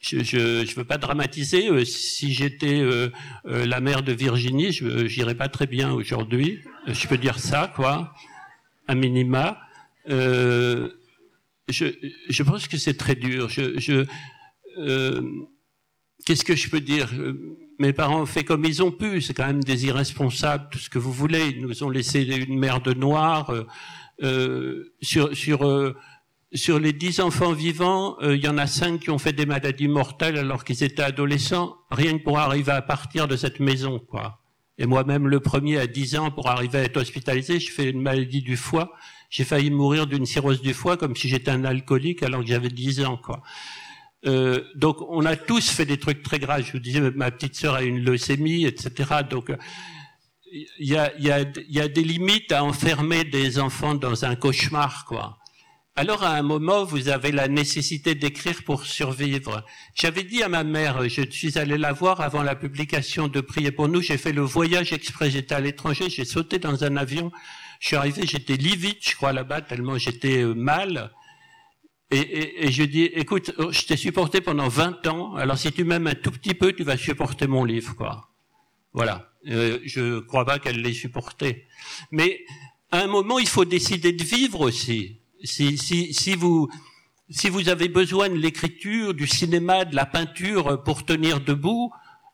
Speaker 3: je ne veux pas dramatiser. Euh, si j'étais euh, euh, la mère de Virginie, je n'irais pas très bien aujourd'hui. Je peux dire ça, quoi, à minima. je, je pense que c'est très dur. Je, je Qu'est-ce que je peux dire? Mes parents ont fait comme ils ont pu. C'est quand même des irresponsables, tout ce que vous voulez. Ils nous ont laissé une mère de noir. sur sur sur les dix enfants vivants, euh, il y en a cinq qui ont fait des maladies mortelles alors qu'ils étaient adolescents, rien que pour arriver à partir de cette maison, quoi. Et moi-même, le premier à 10 ans, pour arriver à être hospitalisé, je fais une maladie du foie. J'ai failli mourir d'une cirrhose du foie comme si j'étais un alcoolique alors que j'avais 10 ans, quoi. Euh, donc, on a tous fait des trucs très graves. Je vous disais, ma petite sœur a une leucémie, etc. Donc, il y a, y, a, y a des limites à enfermer des enfants dans un cauchemar, quoi. Alors à un moment, vous avez la nécessité d'écrire pour survivre. J'avais dit à ma mère, je suis allé la voir avant la publication de Prier pour nous, j'ai fait le voyage exprès, j'étais à l'étranger, j'ai sauté dans un avion, je suis arrivé, j'étais livide, je crois, là-bas, tellement j'étais euh, mal. Et, je dis, écoute, oh, je t'ai supporté pendant 20 ans, alors si tu m'aimes un tout petit peu, tu vas supporter mon livre, quoi. Voilà. Euh, je crois pas qu'elle l'ait supporté. Mais à un moment, il faut décider de vivre aussi si, si, si, vous, si vous avez besoin de l'écriture, du cinéma, de la peinture pour tenir debout,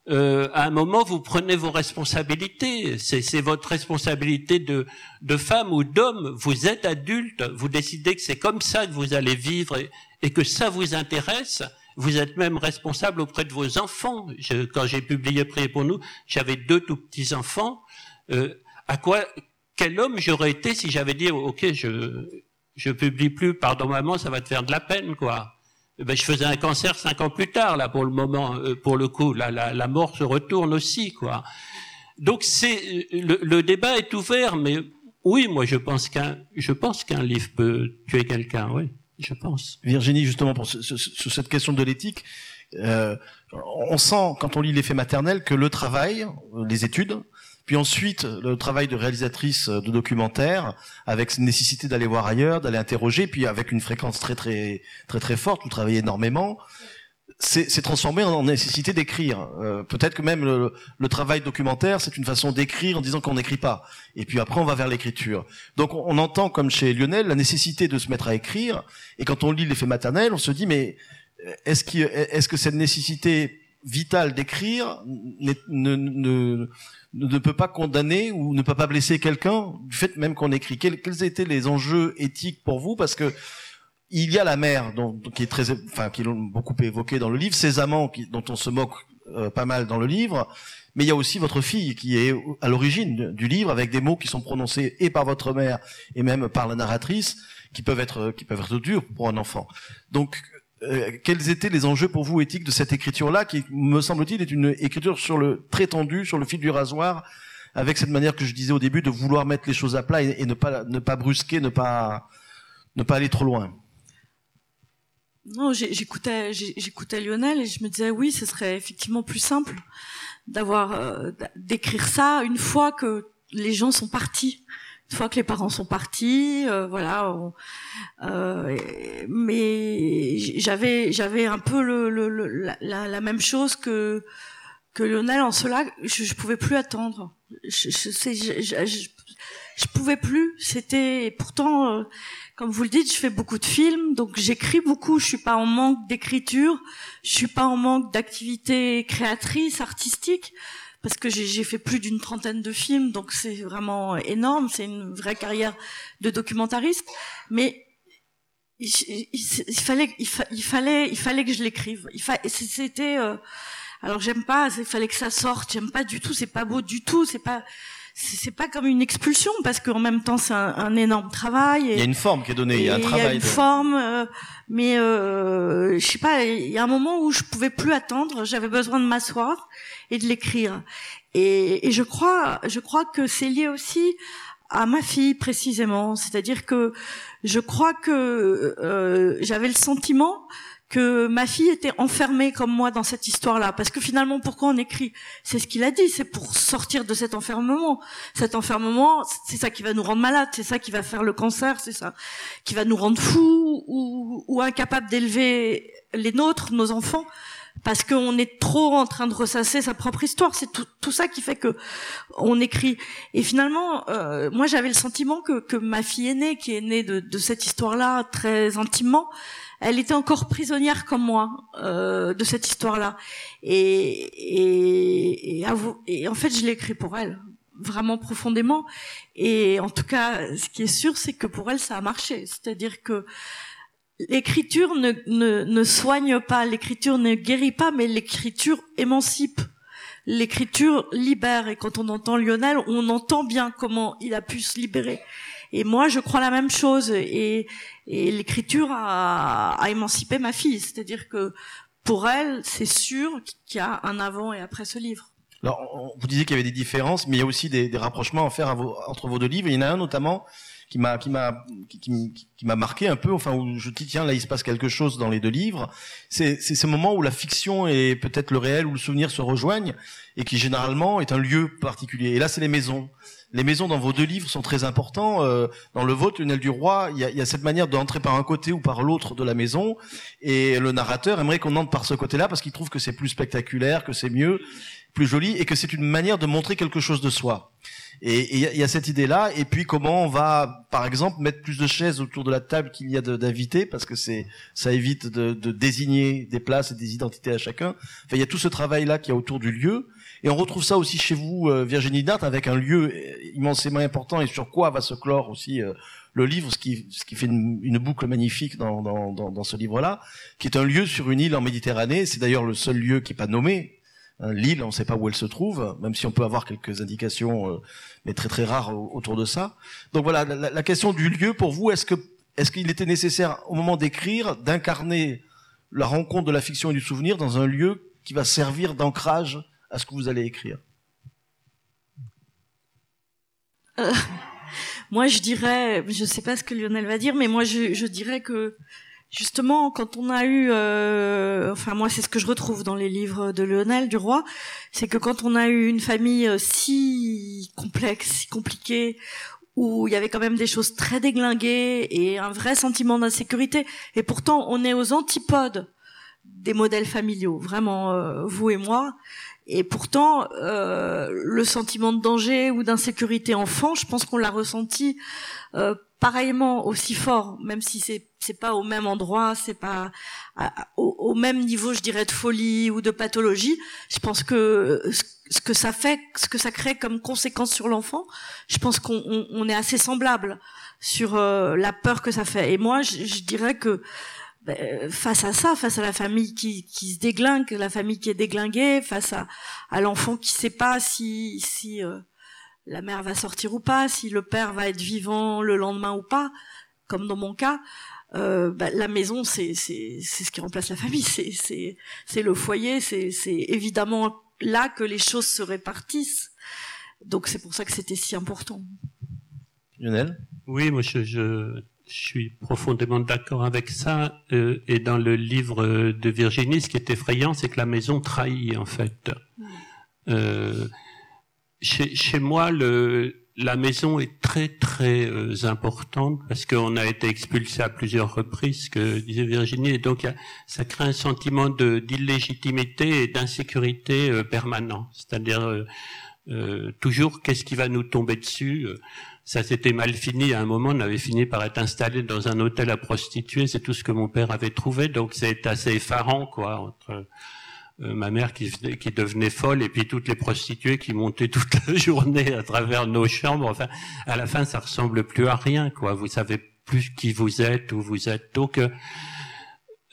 Speaker 3: euh, à un moment, vous prenez vos responsabilités. C'est votre responsabilité de, de femme ou d'homme. Vous êtes adulte, vous décidez que c'est comme ça que vous allez vivre et, que ça vous intéresse. Vous êtes même responsable auprès de vos enfants. Je, quand j'ai publié Prier pour nous, j'avais deux tout petits enfants. Euh, à quoi, quel homme j'aurais été si j'avais dit, ok, je, je publie plus, pardon maman, ça va te faire de la peine, quoi. Eh ben, je faisais un cancer cinq ans plus tard, là, pour le moment, euh, pour le coup, la, la, mort se retourne aussi, quoi. Donc c'est le, le, débat est ouvert, mais oui, moi je pense qu'un je pense qu'un livre peut tuer quelqu'un, oui, je pense.
Speaker 1: Virginie, justement, pour ce, sur cette question de l'éthique, euh, on sent quand on lit l'effet maternel que le travail, les études, puis ensuite, le travail de réalisatrice de documentaire, avec cette nécessité d'aller voir ailleurs, d'aller interroger, puis avec une fréquence très très très très forte, vous travaillez énormément, c'est transformé en nécessité d'écrire. Euh, peut-être que même le, le, travail documentaire, c'est une façon d'écrire en disant qu'on n'écrit pas. Et puis après, on va vers l'écriture. Donc on, entend, comme chez Lionel, la nécessité de se mettre à écrire. Et quand on lit l'effet maternel, on se dit, mais est-ce qu est -ce que cette nécessité vital d'écrire ne, ne, ne, peut pas condamner ou ne peut pas blesser quelqu'un du fait même qu'on écrit. Quels, quels, étaient les enjeux éthiques pour vous? Parce que il y a la mère, dont, qui est très, enfin, qui l'ont beaucoup évoqué dans le livre, ses amants, qui, dont on se moque euh, pas mal dans le livre, mais il y a aussi votre fille qui est à l'origine du livre avec des mots qui sont prononcés et par votre mère et même par la narratrice qui peuvent être qui peuvent être durs pour un enfant. Donc euh, quels étaient les enjeux pour vous éthiques de cette écriture-là, qui me semble-t-il est une écriture sur le très tendu, sur le fil du rasoir, avec cette manière que je disais au début de vouloir mettre les choses à plat et, ne pas ne pas brusquer, ne pas ne pas aller trop loin?
Speaker 2: Non, j'écoutais j'écoutais Lionel et je me disais oui, ce serait effectivement plus simple d'avoir euh, d'écrire ça une fois que les gens sont partis une fois que les parents sont partis, euh, voilà. euh, mais j'avais j'avais un peu le, le, la, la, même chose que que Lionel en cela, je, je pouvais plus attendre. Je, je, je, je, je pouvais plus. C'était pourtant, euh, comme vous le dites, je fais beaucoup de films, donc j'écris beaucoup. Je suis pas en manque d'écriture, je suis pas en manque d'activité créatrice, artistique parce que j'ai fait plus d'une trentaine de films, donc c'est vraiment énorme, c'est une vraie carrière de documentariste. Mais il, fallait, il, fallait, il fallait que je l'écrive. C'était, euh, alors j'aime pas, il fallait que ça sorte. J'aime pas du tout, c'est pas beau du tout, c'est pas c'est pas comme une expulsion parce qu'en même temps c'est un, énorme travail.
Speaker 1: il y a une forme qui est donnée, il y a un travail.
Speaker 2: Il y a une forme, euh, mais euh, je sais pas. Il y a un moment où je pouvais plus attendre. J'avais besoin de m'asseoir et de l'écrire. Et, et, je crois, je crois que c'est lié aussi à ma fille précisément. C'est-à-dire que je crois que euh, j'avais le sentiment que ma fille était enfermée comme moi dans cette histoire-là. Parce que finalement, pourquoi on écrit C'est ce qu'il a dit, c'est pour sortir de cet enfermement. Cet enfermement, c'est ça qui va nous rendre malades, c'est ça qui va faire le cancer, c'est ça qui va nous rendre fous ou, ou incapables d'élever les nôtres, nos enfants, parce qu'on est trop en train de ressasser sa propre histoire. C'est tout, tout, ça qui fait que on écrit. Et finalement, euh, moi, j'avais le sentiment que, que ma fille aînée, qui est née de, de cette histoire-là très intimement, elle était encore prisonnière comme moi euh, de cette histoire-là. Et, et, et, et, en fait, je l'ai écrit pour elle, vraiment profondément. Et en tout cas, ce qui est sûr, c'est que pour elle, ça a marché. C'est-à-dire que l'écriture ne, ne, ne soigne pas, l'écriture ne guérit pas, mais l'écriture émancipe. L'écriture libère. Et quand on entend Lionel, on entend bien comment il a pu se libérer. Et moi, je crois la même chose. Et, et l'écriture a, a, émancipé ma fille. C'est-à-dire que pour elle, c'est sûr qu'il y a un avant et après ce livre.
Speaker 1: Alors, vous disiez qu'il y avait des différences, mais il y a aussi des, des rapprochements à faire entre vos deux livres. Il y en a un notamment qui m'a qui m'a qui, m'a marqué un peu enfin où je dis tiens là il se passe quelque chose dans les deux livres. C'est c'est ce moment où la fiction et peut-être le réel ou le souvenir se rejoignent et qui généralement est un lieu particulier. Et là c'est les maisons. Les maisons dans vos deux livres sont très importants. Euh, dans le vôtre, Lionel du Roi, il y a, il y a cette manière d'entrer par un côté ou par l'autre de la maison, et le narrateur aimerait qu'on entre par ce côté-là parce qu'il trouve que c'est plus spectaculaire, que c'est mieux, plus joli, et que c'est une manière de montrer quelque chose de soi. Et il y, a cette idée-là, et puis comment on va, par exemple, mettre plus de chaises autour de la table qu'il y a d'invités, parce que c'est ça évite de, de, désigner des places et des identités à chacun. Enfin, il y a tout ce travail-là qui est autour du lieu, et on retrouve ça aussi chez vous, euh, Virginie Dart, avec un lieu immensément important, et sur quoi va se clore aussi euh, le livre, ce qui, ce qui fait une, boucle magnifique dans, dans, dans, dans ce livre-là, qui est un lieu sur une île en Méditerranée. C'est d'ailleurs le seul lieu qui est pas nommé, L'île, on ne sait pas où elle se trouve, même si on peut avoir quelques indications, euh, mais très très rares autour de ça. Donc voilà, la, question du lieu pour vous, est-ce que est-ce qu'il était nécessaire au moment d'écrire d'incarner la rencontre de la fiction et du souvenir dans un lieu qui va servir d'ancrage à ce que vous allez écrire?
Speaker 2: Euh, *laughs* Moi, je dirais, je ne sais pas ce que Lionel va dire, mais moi, je, je dirais que justement, quand on a eu, euh, enfin moi c'est ce que je retrouve dans les livres de Lionel du Roi, c'est que quand on a eu une famille euh, si complexe, si compliquée, où il y avait quand même des choses très déglinguées et un vrai sentiment d'insécurité, et pourtant on est aux antipodes des modèles familiaux, vraiment euh, vous et moi, Et pourtant, euh, le sentiment de danger ou d'insécurité enfant, je pense qu'on l'a ressenti euh, pareillement aussi fort, même si c'est c'est pas au même endroit, c'est pas au, même niveau, je dirais, de folie ou de pathologie. Je pense que ce que ça fait, ce que ça crée comme conséquence sur l'enfant, je pense qu'on on, est assez semblable sur euh, la peur que ça fait. Et moi, je, je dirais que ben, face à ça, face à la famille qui, qui se déglingue, la famille qui est déglinguée, face à, à l'enfant qui sait pas si, si euh, la mère va sortir ou pas, si le père va être vivant le lendemain ou pas, comme dans mon cas, euh, ben, la maison c'est c'est c'est ce qui remplace la famille, c'est c'est c'est le foyer, c'est c'est évidemment là que les choses se répartissent. Donc c'est pour ça que c'était si important.
Speaker 1: Lionel?
Speaker 3: Oui, moi je, je je suis profondément d'accord avec ça. Euh, et dans le livre de Virginie, ce qui est effrayant, c'est que la maison trahit en fait. Euh, chez, chez, moi, le, la maison est très très euh, importante parce qu'on a été expulsé à plusieurs reprises, que disait Virginie, et donc ça crée un sentiment d'illégitimité et d'insécurité euh, permanent. C'est-à-dire euh, toujours qu'est-ce qui va nous tomber dessus ça s'était mal fini. À un moment, on avait fini par être installé dans un hôtel à prostituées. C'est tout ce que mon père avait trouvé. Donc, c'est assez effarant, quoi, entre euh, ma mère qui, qui, devenait folle et puis toutes les prostituées qui montaient toute la *laughs* journée à travers nos chambres. Enfin, à la fin, ça ressemble plus à rien, quoi. Vous savez plus qui vous êtes, où vous êtes. Donc, euh,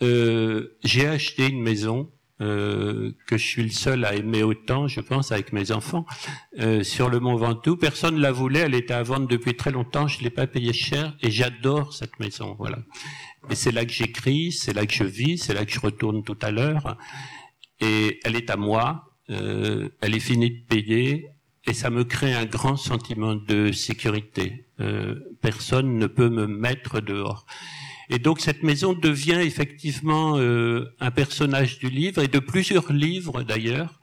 Speaker 3: euh j'ai acheté une maison euh, que je suis le seul à aimer autant, je pense, avec mes enfants, euh, sur le Mont Ventoux. Personne ne la voulait, elle était à vendre depuis très longtemps, je l'ai pas payé cher et j'adore cette maison. Voilà. Et c'est là que j'écris, c'est là que je vis, c'est là que je retourne tout à l'heure. Et elle est à moi, euh, elle est finie de payer et ça me crée un grand sentiment de sécurité. Euh, personne ne peut me mettre dehors. Et donc cette maison devient effectivement euh, un personnage du livre et de plusieurs livres d'ailleurs.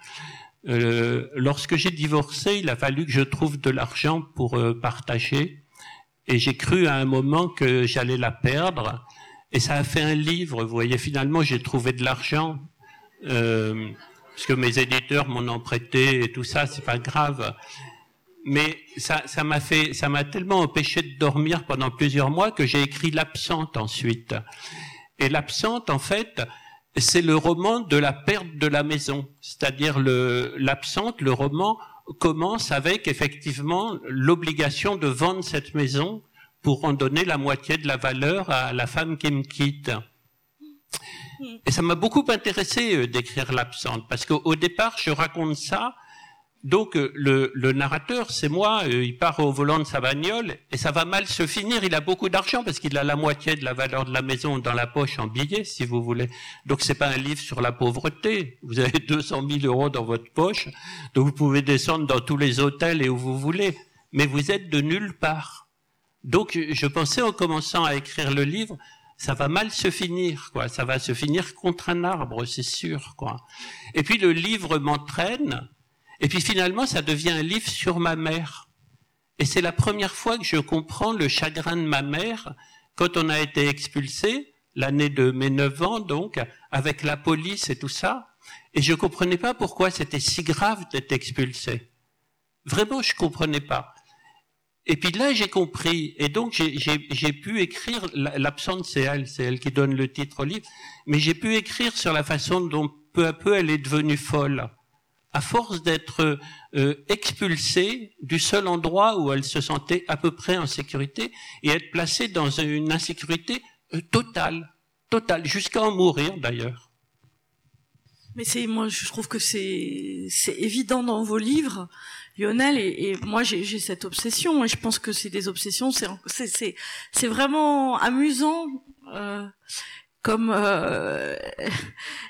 Speaker 3: Euh, lorsque j'ai divorcé, il a fallu que je trouve de l'argent pour euh, partager. Et j'ai cru à un moment que j'allais la perdre. Et ça a fait un livre. Vous voyez, finalement, j'ai trouvé de l'argent. Euh, parce que mes éditeurs m'en ont prêté et tout ça, c'est pas grave mais ça, m'a fait, ça m'a tellement empêché de dormir pendant plusieurs mois que j'ai écrit l'absente ensuite. Et l'absente, en fait, c'est le roman de la perte de la maison. C'est-à-dire l'absente, le roman commence avec effectivement l'obligation de vendre cette maison pour en donner la moitié de la valeur à la femme qui me quitte. Et ça m'a beaucoup intéressé euh, d'écrire l'absente parce qu'au départ, je raconte ça donc euh, le, narrateur, c'est moi, euh, il part au volant de sa bagnole et ça va mal se finir. Il a beaucoup d'argent parce qu'il a la moitié de la valeur de la maison dans la poche en billets, si vous voulez. Donc c'est pas un livre sur la pauvreté. Vous avez *laughs* 200 000 euros dans votre poche, donc vous pouvez descendre dans tous les hôtels et où vous voulez, mais vous êtes de nulle part. Donc je pensais en commençant à écrire le livre, ça va mal se finir, quoi. Ça va se finir contre un arbre, c'est sûr, quoi. Et puis le livre m'entraîne et puis finalement, ça devient un livre sur ma mère. Et c'est la première fois que je comprends le chagrin de ma mère quand on a été expulsé, l'année de mes neuf ans donc, avec la police et tout ça. Et je comprenais pas pourquoi c'était si grave d'être expulsé. Vraiment, je comprenais pas. Et puis là, j'ai compris. Et donc, j'ai pu écrire, l'absente, c'est elle, c'est elle qui donne le titre au livre, mais j'ai pu écrire sur la façon dont peu à peu elle est devenue folle à force d'être euh, expulsée du seul endroit où elle se sentait à peu près en sécurité et être placée dans une insécurité euh, totale, totale, jusqu'à en mourir d'ailleurs.
Speaker 2: Mais c'est moi, je trouve que c'est c'est évident dans vos livres, Lionel, et, moi j'ai cette obsession et je pense que c'est des obsessions, c'est c'est c'est vraiment amusant. Euh, comme euh,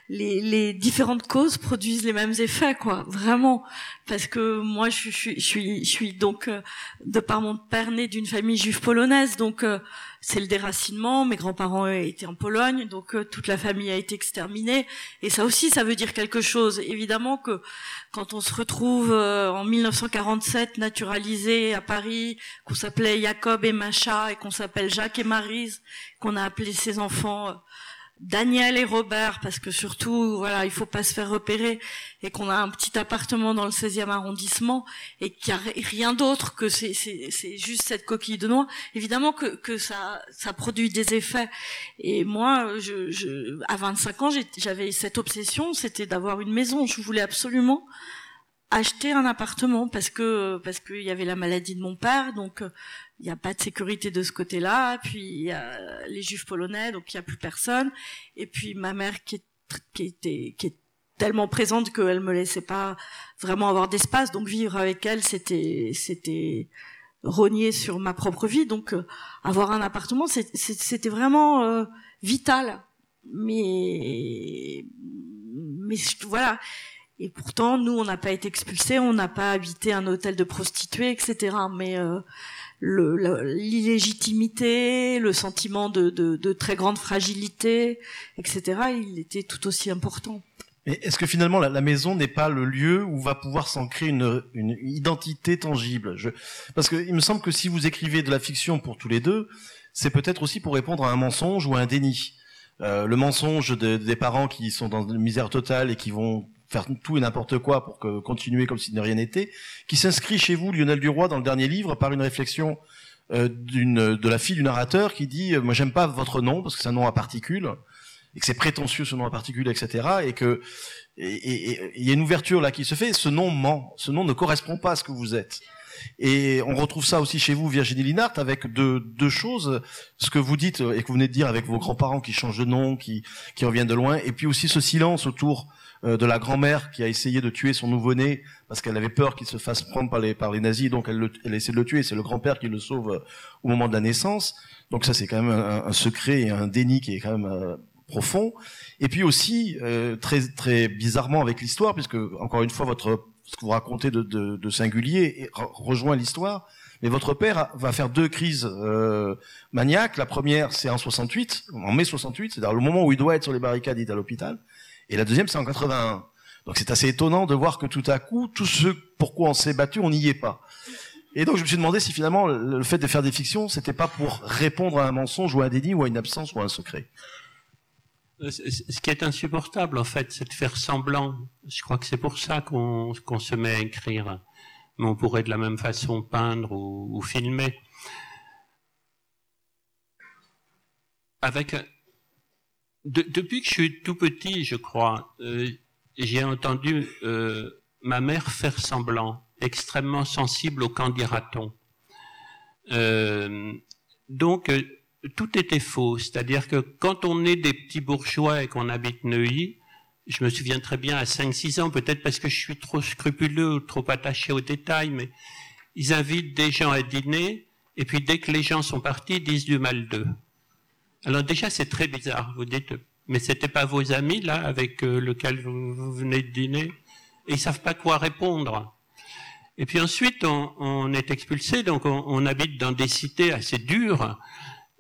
Speaker 2: les, les, différentes causes produisent les mêmes effets, quoi, vraiment. Parce que moi, je, je, je suis, je suis donc euh, de par mon père né d'une famille juive polonaise, donc euh, c'est le déracinement. Mes grands-parents étaient en Pologne, donc toute la famille a été exterminée. Et ça aussi, ça veut dire quelque chose. Évidemment que quand on se retrouve en 1947 naturalisé à Paris, qu'on s'appelait Jacob et Macha et qu'on s'appelle Jacques et Marise, qu'on a appelé ses enfants Daniel et Robert, parce que surtout, voilà, il faut pas se faire repérer et qu'on a un petit appartement dans le 16e arrondissement et qu'il n'y a rien d'autre que c'est, juste cette coquille de noix. Évidemment que, que ça, ça produit des effets. Et moi, je, je à 25 ans, j'avais cette obsession, c'était d'avoir une maison. Je voulais absolument acheter un appartement parce que parce qu'il y avait la maladie de mon père, donc il n'y a pas de sécurité de ce côté-là. Puis il y a les juifs polonais, donc il n'y a plus personne. Et puis ma mère qui, est, qui était qui est tellement présente qu'elle me laissait pas vraiment avoir d'espace. Donc vivre avec elle, c'était c'était rogner sur ma propre vie. Donc euh, avoir un appartement, c'était vraiment euh, vital. Mais mais voilà. Et pourtant, nous, on n'a pas été expulsés, on n'a pas habité un hôtel de prostituées, etc. Mais euh, l'illégitimité, le, sentiment de, très grande fragilité, etc., il était tout aussi important.
Speaker 1: Mais est-ce que finalement la, maison n'est pas le lieu où va pouvoir s'ancrer une, une identité tangible? Je... Parce qu'il me semble que si vous écrivez de la fiction pour tous les deux, c'est peut-être aussi pour répondre à un mensonge ou à un déni. Euh, le mensonge des parents qui sont dans une misère totale et qui vont faire tout et n'importe quoi pour que, continuer comme si de rien n'était, qui s'inscrit chez vous, Lionel Duroy, dans le dernier livre, par une réflexion euh, d'une de la fille du narrateur qui dit euh, moi j'aime pas votre nom parce que c'est un nom à particules et que c'est prétentieux ce nom à particules etc et que et il y a une ouverture là qui se fait. Ce nom ment. Ce nom ne correspond pas à ce que vous êtes. Et on retrouve ça aussi chez vous Virginie Linart avec deux deux choses. Ce que vous dites et que vous venez de dire avec vos grands-parents qui changent de nom qui qui reviennent de loin et puis aussi ce silence autour euh, de la grand-mère qui a essayé de tuer son nouveau-né parce qu'elle avait peur qu'il se fasse prendre par les, par les nazis, donc elle, le, elle essaie de le tuer. C'est le grand-père qui le sauve euh, au moment de la naissance. Donc ça, c'est quand même un, secret et un déni qui est quand même euh, profond. Et puis aussi très très bizarrement avec l'histoire, puisque encore une fois votre ce que vous racontez de, de, de singulier rejoint l'histoire. Mais votre père va faire deux crises euh, maniaques. La première, c'est en 68, en mai 68, c'est-à-dire le moment où il doit être sur les barricades, il est à l'hôpital. Et la deuxième, c'est en 81. Donc c'est assez étonnant de voir que tout à coup, tout ce pourquoi on s'est battu, on n'y est pas. Et donc je me suis demandé si finalement le fait de faire des fictions, c'était pas pour répondre à un mensonge ou à un déni ou à une absence ou à un secret.
Speaker 3: Euh, ce qui est insupportable en fait, c'est de faire semblant. Je crois que c'est pour ça qu'on se met à écrire. Mais on pourrait de la même façon peindre ou, filmer. Avec depuis que je suis tout petit, je crois, euh, j'ai entendu euh, ma mère faire semblant, extrêmement sensible au camp dira-t-on. Euh, donc, tout était faux. C'est-à-dire que quand on est des petits bourgeois et qu'on habite Neuilly, je me souviens très bien à 5-6 ans, peut-être parce que je suis trop scrupuleux ou trop attaché aux détails, mais ils invitent des gens à dîner, et puis dès que les gens sont partis, ils disent du mal d'eux. Alors déjà, c'est très bizarre. Vous dites, mais c'était pas vos amis là avec euh, lesquels vous, venez de dîner, et ils savent pas quoi répondre. Et puis ensuite, on, est expulsé, donc on, habite dans des cités assez dures.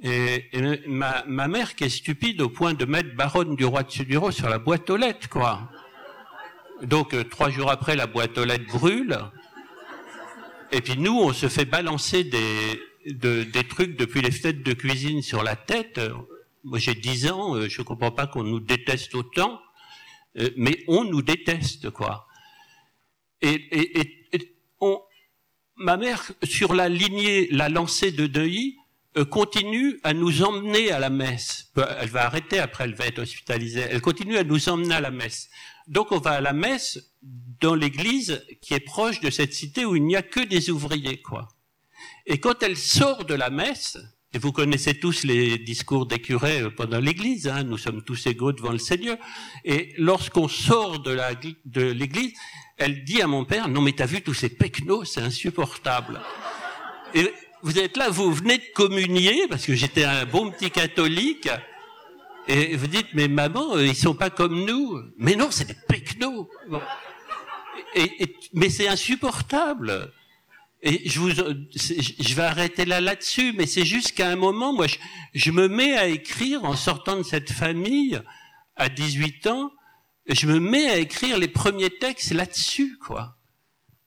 Speaker 3: Et, ma, mère, qui est stupide au point de mettre baronne du roi de Suduro sur la boîte aux lettres, quoi. Donc euh, trois jours après, la boîte aux lettres brûle. Et puis nous, on se fait balancer des, de, des trucs depuis les fenêtres de cuisine sur la tête. Moi, j'ai 10 ans, euh, je comprends pas qu'on nous déteste autant, euh, mais on nous déteste, quoi. Et, et, et on, ma mère, sur la lignée, la lancée de Deuil, euh, continue à nous emmener à la messe. Elle va arrêter après, elle va être hospitalisée. Elle continue à nous emmener à la messe. Donc on va à la messe dans l'église qui est proche de cette cité où il n'y a que des ouvriers, quoi. Et quand elle sort de la messe, et vous connaissez tous les discours des curés pendant l'Église, hein, nous sommes tous égaux devant le Seigneur, et lorsqu'on sort de l'Église, elle dit à mon père, non mais t'as vu tous ces pecnos, c'est insupportable. Et vous êtes là, vous venez de communier, parce que j'étais un bon petit catholique, et vous dites, mais maman, euh, ils sont pas comme nous. Mais non, c'est des pecnos. et, mais c'est insupportable. Et je, vous, je vais arrêter là là-dessus, mais c'est juste qu'à un moment, moi, je, je, me mets à écrire en sortant de cette famille à 18 ans, je me mets à écrire les premiers textes là-dessus, quoi.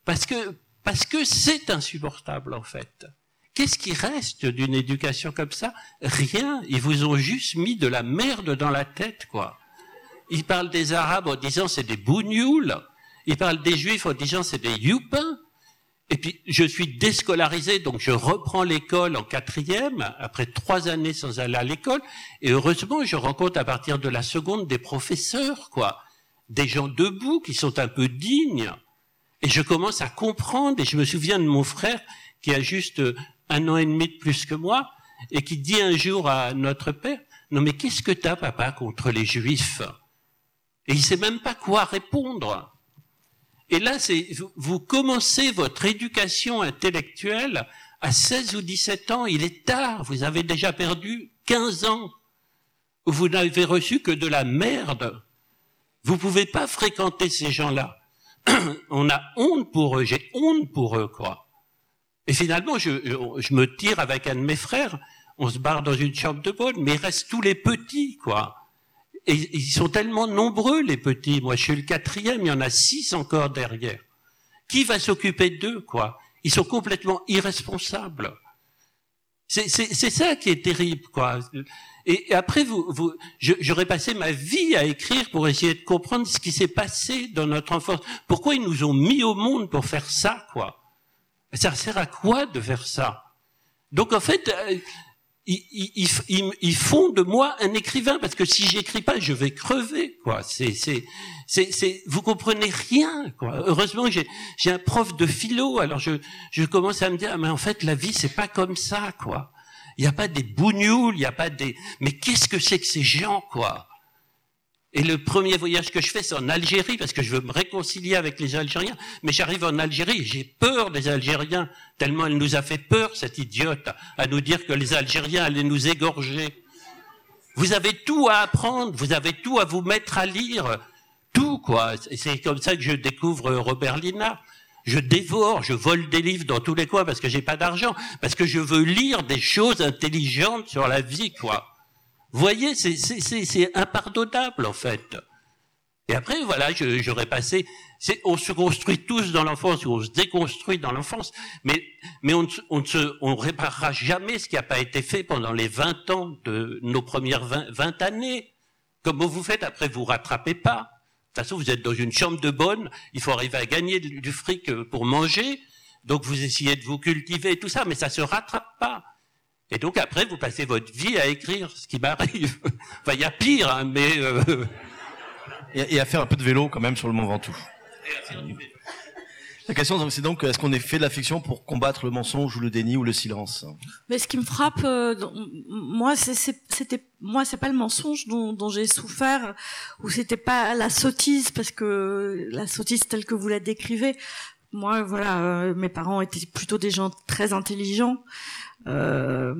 Speaker 3: Parce que parce que c'est insupportable en fait. Qu'est-ce qui reste d'une éducation comme ça? Rien. Ils vous ont juste mis de la merde dans la tête, quoi. Ils parlent des Arabes en disant c'est des bougnoules. Ils parlent des Juifs en disant c'est des youpins. Et puis, je suis déscolarisé, donc je reprends l'école en quatrième, après trois années sans aller à l'école. Et heureusement, je rencontre à partir de la seconde des professeurs, quoi. Des gens debout qui sont un peu dignes. Et je commence à comprendre, et je me souviens de mon frère qui a juste un an et demi de plus que moi, et qui dit un jour à notre père, non mais qu'est-ce que t'as, papa, contre les juifs? Et il sait même pas quoi répondre. Et là, vous commencez votre éducation intellectuelle à 16 ou 17 ans, il est tard, vous avez déjà perdu 15 ans. Vous n'avez reçu que de la merde. Vous pouvez pas fréquenter ces gens-là. *clears throat* On a honte pour eux, j'ai honte pour eux, quoi. Et finalement, je, je, me tire avec un de mes frères, on se barre dans une chambre de bonne, mais il reste tous les petits, quoi et ils sont tellement nombreux, les petits. Moi, je suis le quatrième, il y en a six encore derrière. Qui va s'occuper d'eux, quoi? Ils sont complètement irresponsables. C'est ça qui est terrible, quoi. Et, après, vous, vous j'aurais passé ma vie à écrire pour essayer de comprendre ce qui s'est passé dans notre enfance. Pourquoi ils nous ont mis au monde pour faire ça, quoi? Ça sert à quoi de faire ça? Donc, en fait, ils, ils, font de moi un écrivain parce que si j'écris pas, je vais crever. Quoi. C'est, c'est, c'est, c'est, vous comprenez rien. Quoi. Heureusement, j'ai, un prof de philo. Alors je, commence à me dire, mais en fait, la vie, c'est pas comme ça. Quoi. Il n'y a pas des bougnoules, il n'y a pas des. Mais qu'est-ce que c'est que ces gens, quoi? Et le premier voyage que je fais, c'est en Algérie, parce que je veux me réconcilier avec les Algériens. Mais j'arrive en Algérie, j'ai peur des Algériens, tellement elle nous a fait peur, cette idiote, à nous dire que les Algériens allaient nous égorger. Vous avez tout à apprendre, vous avez tout à vous mettre à lire, tout, quoi. C'est comme ça que je découvre Robert Lina. Je dévore, je vole des livres dans tous les coins parce que j'ai pas d'argent, parce que je veux lire des choses intelligentes sur la vie, quoi. Vous voyez, c'est impardonnable en fait. Et après, voilà, j'aurais passé. On se construit tous dans l'enfance, on se déconstruit dans l'enfance, mais, mais on ne se, on réparera jamais ce qui n'a pas été fait pendant les 20 ans de nos premières 20, 20 années. Comme vous faites, après, vous rattrapez pas. De toute façon, vous êtes dans une chambre de bonne, il faut arriver à gagner du fric pour manger, donc vous essayez de vous cultiver tout ça, mais ça se rattrape pas. Et donc après, vous passez votre vie à écrire, ce qui m'arrive. *laughs* enfin, il y a pire, hein, mais... Euh...
Speaker 1: Et, à faire un peu de vélo quand même sur le Mont Ventoux. La question, c'est donc, est-ce qu'on est fait de la fiction pour combattre le mensonge ou le déni ou le silence?
Speaker 2: Mais ce qui me frappe, euh, moi, c'était, moi, c'est pas le mensonge dont, dont j'ai souffert, ou c'était pas la sottise, parce que la sottise telle que vous la décrivez, moi, voilà, euh, mes parents étaient plutôt des gens très intelligents. Euh,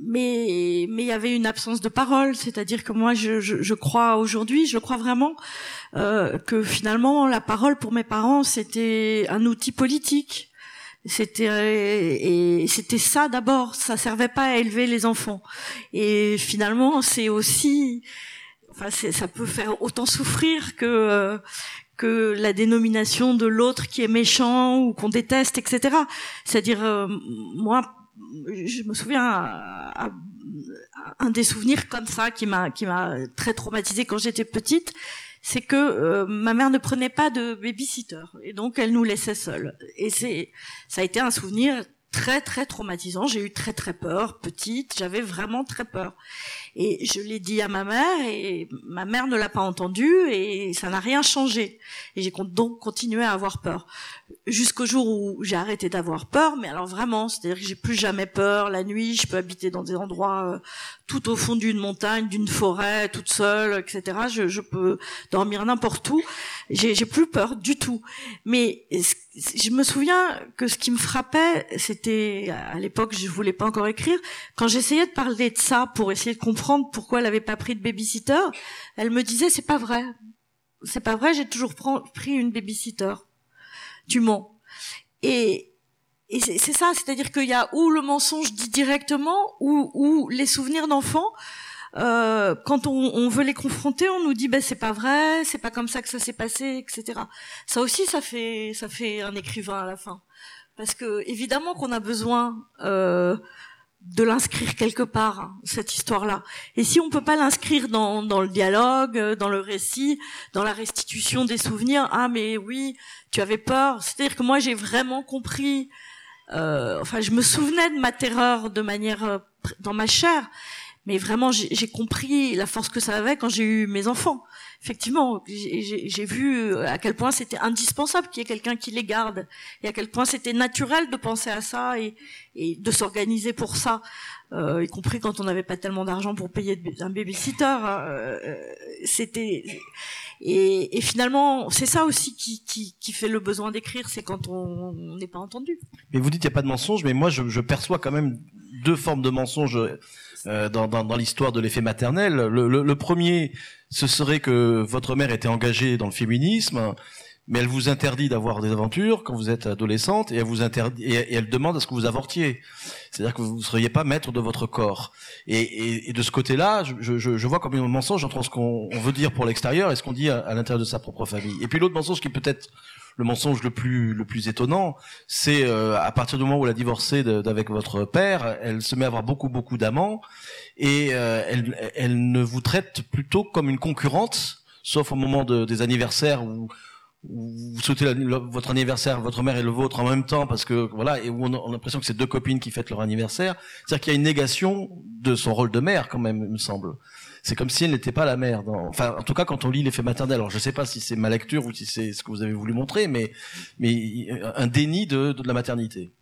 Speaker 2: mais mais il y avait une absence de parole, c'est-à-dire que moi je, je, je crois aujourd'hui, je crois vraiment euh, que finalement la parole pour mes parents c'était un outil politique, c'était et c'était ça d'abord, ça servait pas à élever les enfants. Et finalement c'est aussi, enfin ça peut faire autant souffrir que euh, que la dénomination de l'autre qui est méchant ou qu'on déteste, etc. C'est-à-dire, euh, moi, je me souviens à, un des souvenirs comme ça qui m'a qui m'a très traumatisée quand j'étais petite, c'est que euh, ma mère ne prenait pas de babysitter et donc elle nous laissait seuls. Et c'est ça a été un souvenir très très traumatisant. J'ai eu très très peur, petite, j'avais vraiment très peur. Et je l'ai dit à ma mère et ma mère ne l'a pas entendu et ça n'a rien changé. Et j'ai donc continué à avoir peur jusqu'au jour où j'ai arrêté d'avoir peur. Mais alors vraiment, c'est-à-dire que j'ai plus jamais peur. La nuit, je peux habiter dans des endroits euh, tout au fond d'une montagne, d'une forêt, toute seule, etc. Je, je peux dormir n'importe où. J'ai plus peur du tout. Mais je me souviens que ce qui me frappait, c'était à l'époque, je voulais pas encore écrire. Quand j'essayais de parler de ça pour essayer de comprendre pourquoi elle avait pas pris de babysitter, elle me disait c'est pas vrai, c'est pas vrai, j'ai toujours pris une babysitter. Tu mens. Et et c'est ça, c'est-à-dire qu'il y a ou le mensonge dit directement, ou, ou les souvenirs d'enfants. Euh, quand on, on, veut les confronter, on nous dit ben c'est pas vrai, c'est pas comme ça que ça s'est passé, etc. Ça aussi, ça fait ça fait un écrivain à la fin. parce que évidemment qu'on a besoin euh, de l'inscrire quelque part hein, cette histoire-là. Et si on peut pas l'inscrire dans, dans le dialogue, euh, dans le récit, dans la restitution des souvenirs, ah mais oui, tu avais peur. C'est-à-dire que moi j'ai vraiment compris. Euh, enfin, je me souvenais de ma terreur de manière euh, dans ma chair, mais vraiment j'ai compris la force que ça avait quand j'ai eu mes enfants effectivement, j'ai vu euh, à quel point c'était indispensable qu'il y ait quelqu'un qui les garde, et à quel point c'était naturel de penser à ça et, et de s'organiser pour ça, euh, y compris quand on n'avait pas tellement d'argent pour payer un babysitter. Hein, euh, c'était et, et, finalement, c'est ça aussi qui, qui, qui, fait le besoin d'écrire, c'est quand on n'est pas entendu.
Speaker 1: Mais vous dites qu'il n'y a pas de mensonge, mais moi je, je perçois quand même deux formes de mensonges euh, dans, l'histoire de l'effet maternel. Le, premier, ce serait que votre mère était engagée dans le féminisme, mais elle vous interdit d'avoir des aventures quand vous êtes adolescente et elle vous interdit et, elle demande à ce que vous avortiez. C'est-à-dire que vous ne seriez pas maître de votre corps. Et, de ce côté-là, je, vois comme un mensonge entre ce qu'on veut dire pour l'extérieur et ce qu'on dit à, à l'intérieur de sa propre famille. Et puis l'autre mensonge qui peut-être le mensonge le plus le plus étonnant, c'est euh, à partir du moment où elle a divorcé d'avec votre père, elle se met à avoir beaucoup beaucoup d'amants et euh, elle elle ne vous traite plutôt comme une concurrente, sauf au moment de, des anniversaires où vous souhaitez votre anniversaire, votre mère et le vôtre en même temps, parce que voilà, et où on a, l'impression que c'est deux copines qui fêtent leur anniversaire. C'est-à-dire qu'il y a une négation de son rôle de mère, quand même, il me semble c'est comme si elle n'était pas la mère. Enfin, en tout cas, quand on lit l'effet maternel, alors je ne sais pas si c'est ma lecture ou si c'est ce que vous avez voulu montrer, mais, mais un déni de, de la maternité.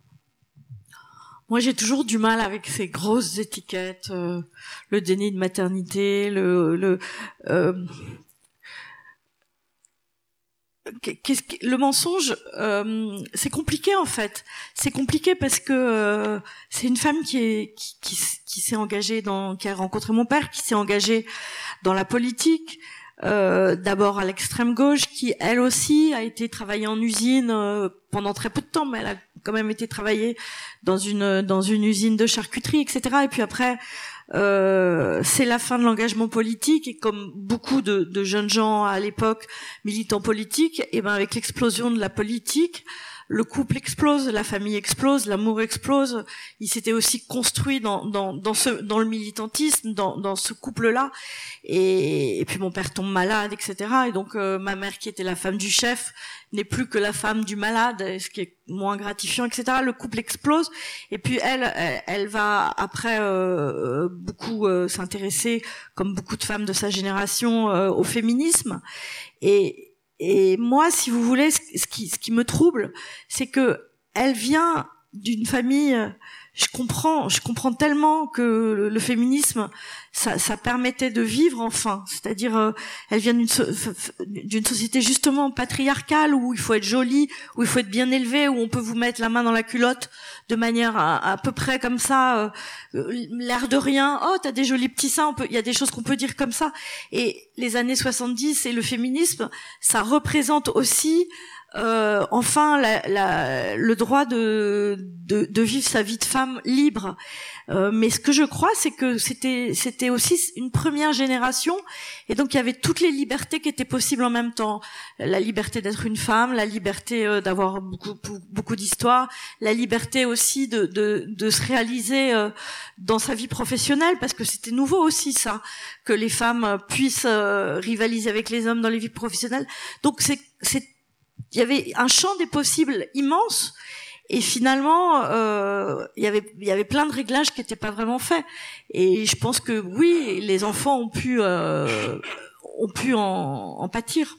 Speaker 2: Moi, j'ai toujours du mal avec ces grosses étiquettes, euh, le déni de maternité, le, le euh, le mensonge, euh, c'est compliqué en fait. C'est compliqué parce que euh, c'est une femme qui est qui, s'est engagée dans, qui a rencontré mon père, qui s'est engagée dans la politique. Euh, d'abord à l'extrême gauche, qui elle aussi a été travaillée en usine euh, pendant très peu de temps, mais elle a quand même été travaillée dans une dans une usine de charcuterie, etc. Et puis après euh, c'est la fin de l'engagement politique et comme beaucoup de, de jeunes gens à l'époque militants politiques, et ben avec l'explosion de la politique, le couple explose, la famille explose, l'amour explose. Il s'était aussi construit dans, dans, dans, ce, dans le militantisme, dans, dans ce couple-là. Et, puis mon père tombe malade, etc. Et donc euh, ma mère, qui était la femme du chef, n'est plus que la femme du malade, ce qui est moins gratifiant, etc. Le couple explose. Et puis elle, elle, va après euh, euh beaucoup euh, s'intéresser, comme beaucoup de femmes de sa génération, au féminisme. Et, et moi, si vous voulez, ce qui, ce qui me trouble, c'est que elle vient d'une famille. Je comprends, je comprends tellement que le, féminisme, ça, ça, permettait de vivre enfin. C'est-à-dire, euh, elle vient d'une société justement patriarcale où il faut être jolie, où il faut être bien élevé, où on peut vous mettre la main dans la culotte de manière à, peu près comme ça, euh, l'air de rien. Oh, t'as des jolis petits seins. il y a des choses qu'on peut dire comme ça. Et les années 70 et le féminisme, ça représente aussi euh, enfin la, la, le droit de, de, de, vivre sa vie de femme libre. Euh, mais ce que je crois, c'est que c'était c'était aussi une première génération, et donc il y avait toutes les libertés qui étaient possibles en même temps. La liberté d'être une femme, la liberté euh, d'avoir beaucoup beaucoup d'histoires, la liberté aussi de, de, de se réaliser euh, dans sa vie professionnelle, parce que c'était nouveau aussi ça, que les femmes puissent rivaliser avec les hommes dans les vies professionnelles. Donc c'est il y avait un champ des possibles immense et finalement euh, il y avait plein de réglages qui n'étaient pas vraiment faits. Et je pense que oui les enfants ont pu euh, ont pu en, en pâtir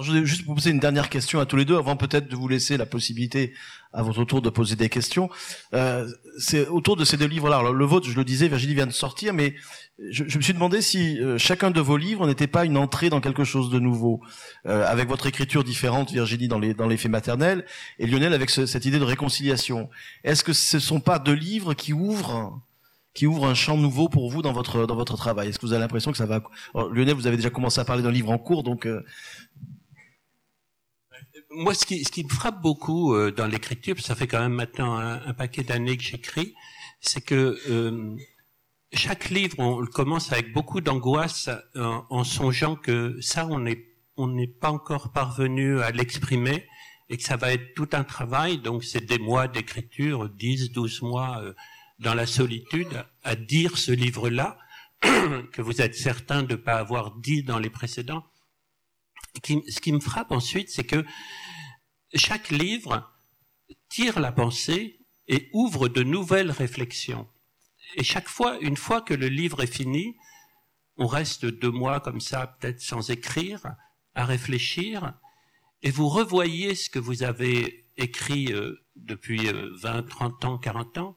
Speaker 1: je voulais juste vous poser une dernière question à tous les deux, avant peut-être de vous laisser la possibilité à votre tour de poser des questions. Euh, c'est autour de ces deux livres-là. Le vôtre, je le disais, Virginie vient de sortir, mais je, je me suis demandé si euh, chacun de vos livres n'était pas une entrée dans quelque chose de nouveau, euh, avec votre écriture différente, Virginie, dans les dans les faits maternels, et Lionel avec ce, cette idée de réconciliation. Est-ce que ce sont pas deux livres qui ouvrent qui ouvre un champ nouveau pour vous dans votre dans votre travail? Est-ce que vous avez l'impression que ça va Lionel, vous avez déjà commencé à parler d'un livre en cours, donc euh,
Speaker 3: moi, ce qui, ce qui me frappe beaucoup euh, dans l'écriture, ça fait quand même maintenant un, paquet d'années que j'écris, c'est que euh, chaque livre, on le commence avec beaucoup d'angoisse en, songeant que ça, on n'est on n'est pas encore parvenu à l'exprimer et que ça va être tout un travail. Donc c'est des mois d'écriture, 10, 12 mois euh, dans la solitude, à dire ce livre-là, *clears throat* que vous êtes certain de ne pas avoir dit dans les précédents. ce qui me frappe ensuite, c'est que chaque livre tire la pensée et ouvre de nouvelles réflexions. Et chaque fois, une fois que le livre est fini, on reste deux mois comme ça, peut-être sans écrire, à réfléchir, et vous revoyez ce que vous avez écrit euh, depuis 20, euh, 30 ans, 40 ans,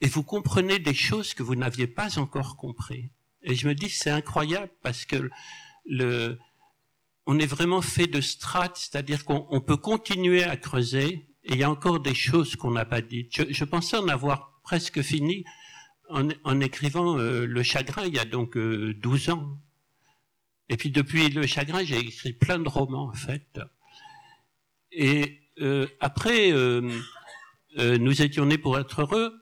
Speaker 3: et vous comprenez des choses que vous n'aviez pas encore compris. Et je me dis, c'est incroyable parce que le, on est vraiment fait de strates, c'est-à-dire qu'on peut continuer à creuser, et il y a encore des choses qu'on n'a pas dites. Je, pensais en avoir presque fini en, écrivant euh, Le Chagrin il y a donc 12 ans. Et puis depuis Le Chagrin, j'ai écrit plein de romans en fait. Et euh, après, euh, euh, nous étions nés pour être heureux.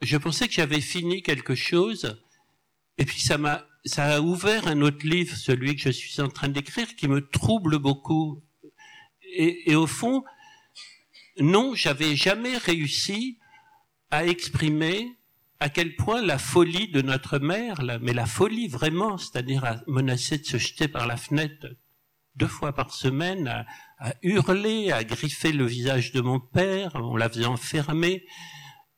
Speaker 3: Je pensais que j'avais fini quelque chose, et puis ça m'a, ça a ouvert un autre livre, celui que je suis en train d'écrire, qui me trouble beaucoup. Et, au fond, non, j'avais jamais réussi à exprimer à quel point la folie de notre mère, mais la folie vraiment, c'est-à-dire à menacer de se jeter par la fenêtre deux fois par semaine à, à, hurler, à griffer le visage de mon père. On la faisait enfermer.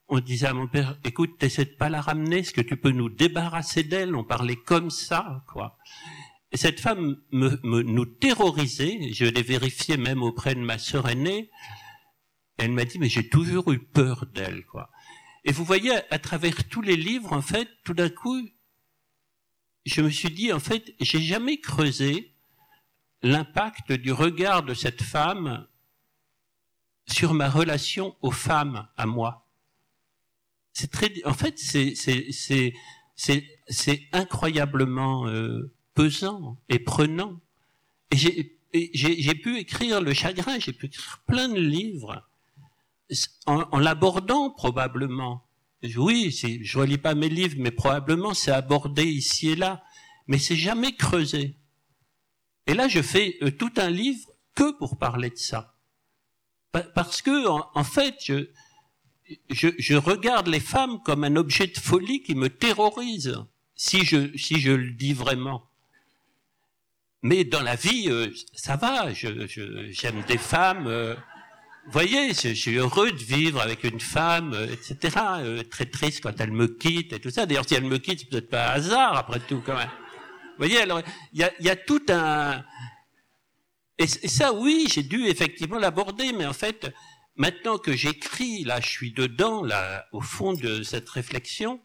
Speaker 3: On disait à mon père, écoute, t'essaies de pas la ramener, est-ce que tu peux nous débarrasser d'elle? On parlait comme ça, quoi. Et cette femme me, me, nous terrorisait. Je l'ai vérifié même auprès de ma sœur aînée. Elle m'a dit, mais j'ai toujours eu peur d'elle, quoi. Et vous voyez, à travers tous les livres, en fait, tout d'un coup, je me suis dit, en fait, j'ai jamais creusé l'impact du regard de cette femme sur ma relation aux femmes à moi. C'est très, en fait, c'est c'est c'est c'est incroyablement euh, pesant et prenant. Et j'ai j'ai pu écrire le chagrin, j'ai pu écrire plein de livres en, en l'abordant probablement. Oui, je relis pas mes livres, mais probablement c'est abordé ici et là, mais c'est jamais creusé. Et là, je fais euh, tout un livre que pour parler de ça. Parce que, en, fait, je, je, je, regarde les femmes comme un objet de folie qui me terrorise, si je, si je le dis vraiment. Mais dans la vie, euh, ça va, j'aime je, des femmes. Euh, vous voyez, je, suis heureux de vivre avec une femme, etc. très triste quand elle me quitte et tout ça. D'ailleurs, si elle me quitte, c'est peut-être pas un hasard, après tout, quand même. Vous voyez, alors, il y a, y a, tout un... Et, ça, oui, j'ai dû effectivement l'aborder, mais en fait, maintenant que j'écris, là, je suis dedans, là, au fond de cette réflexion,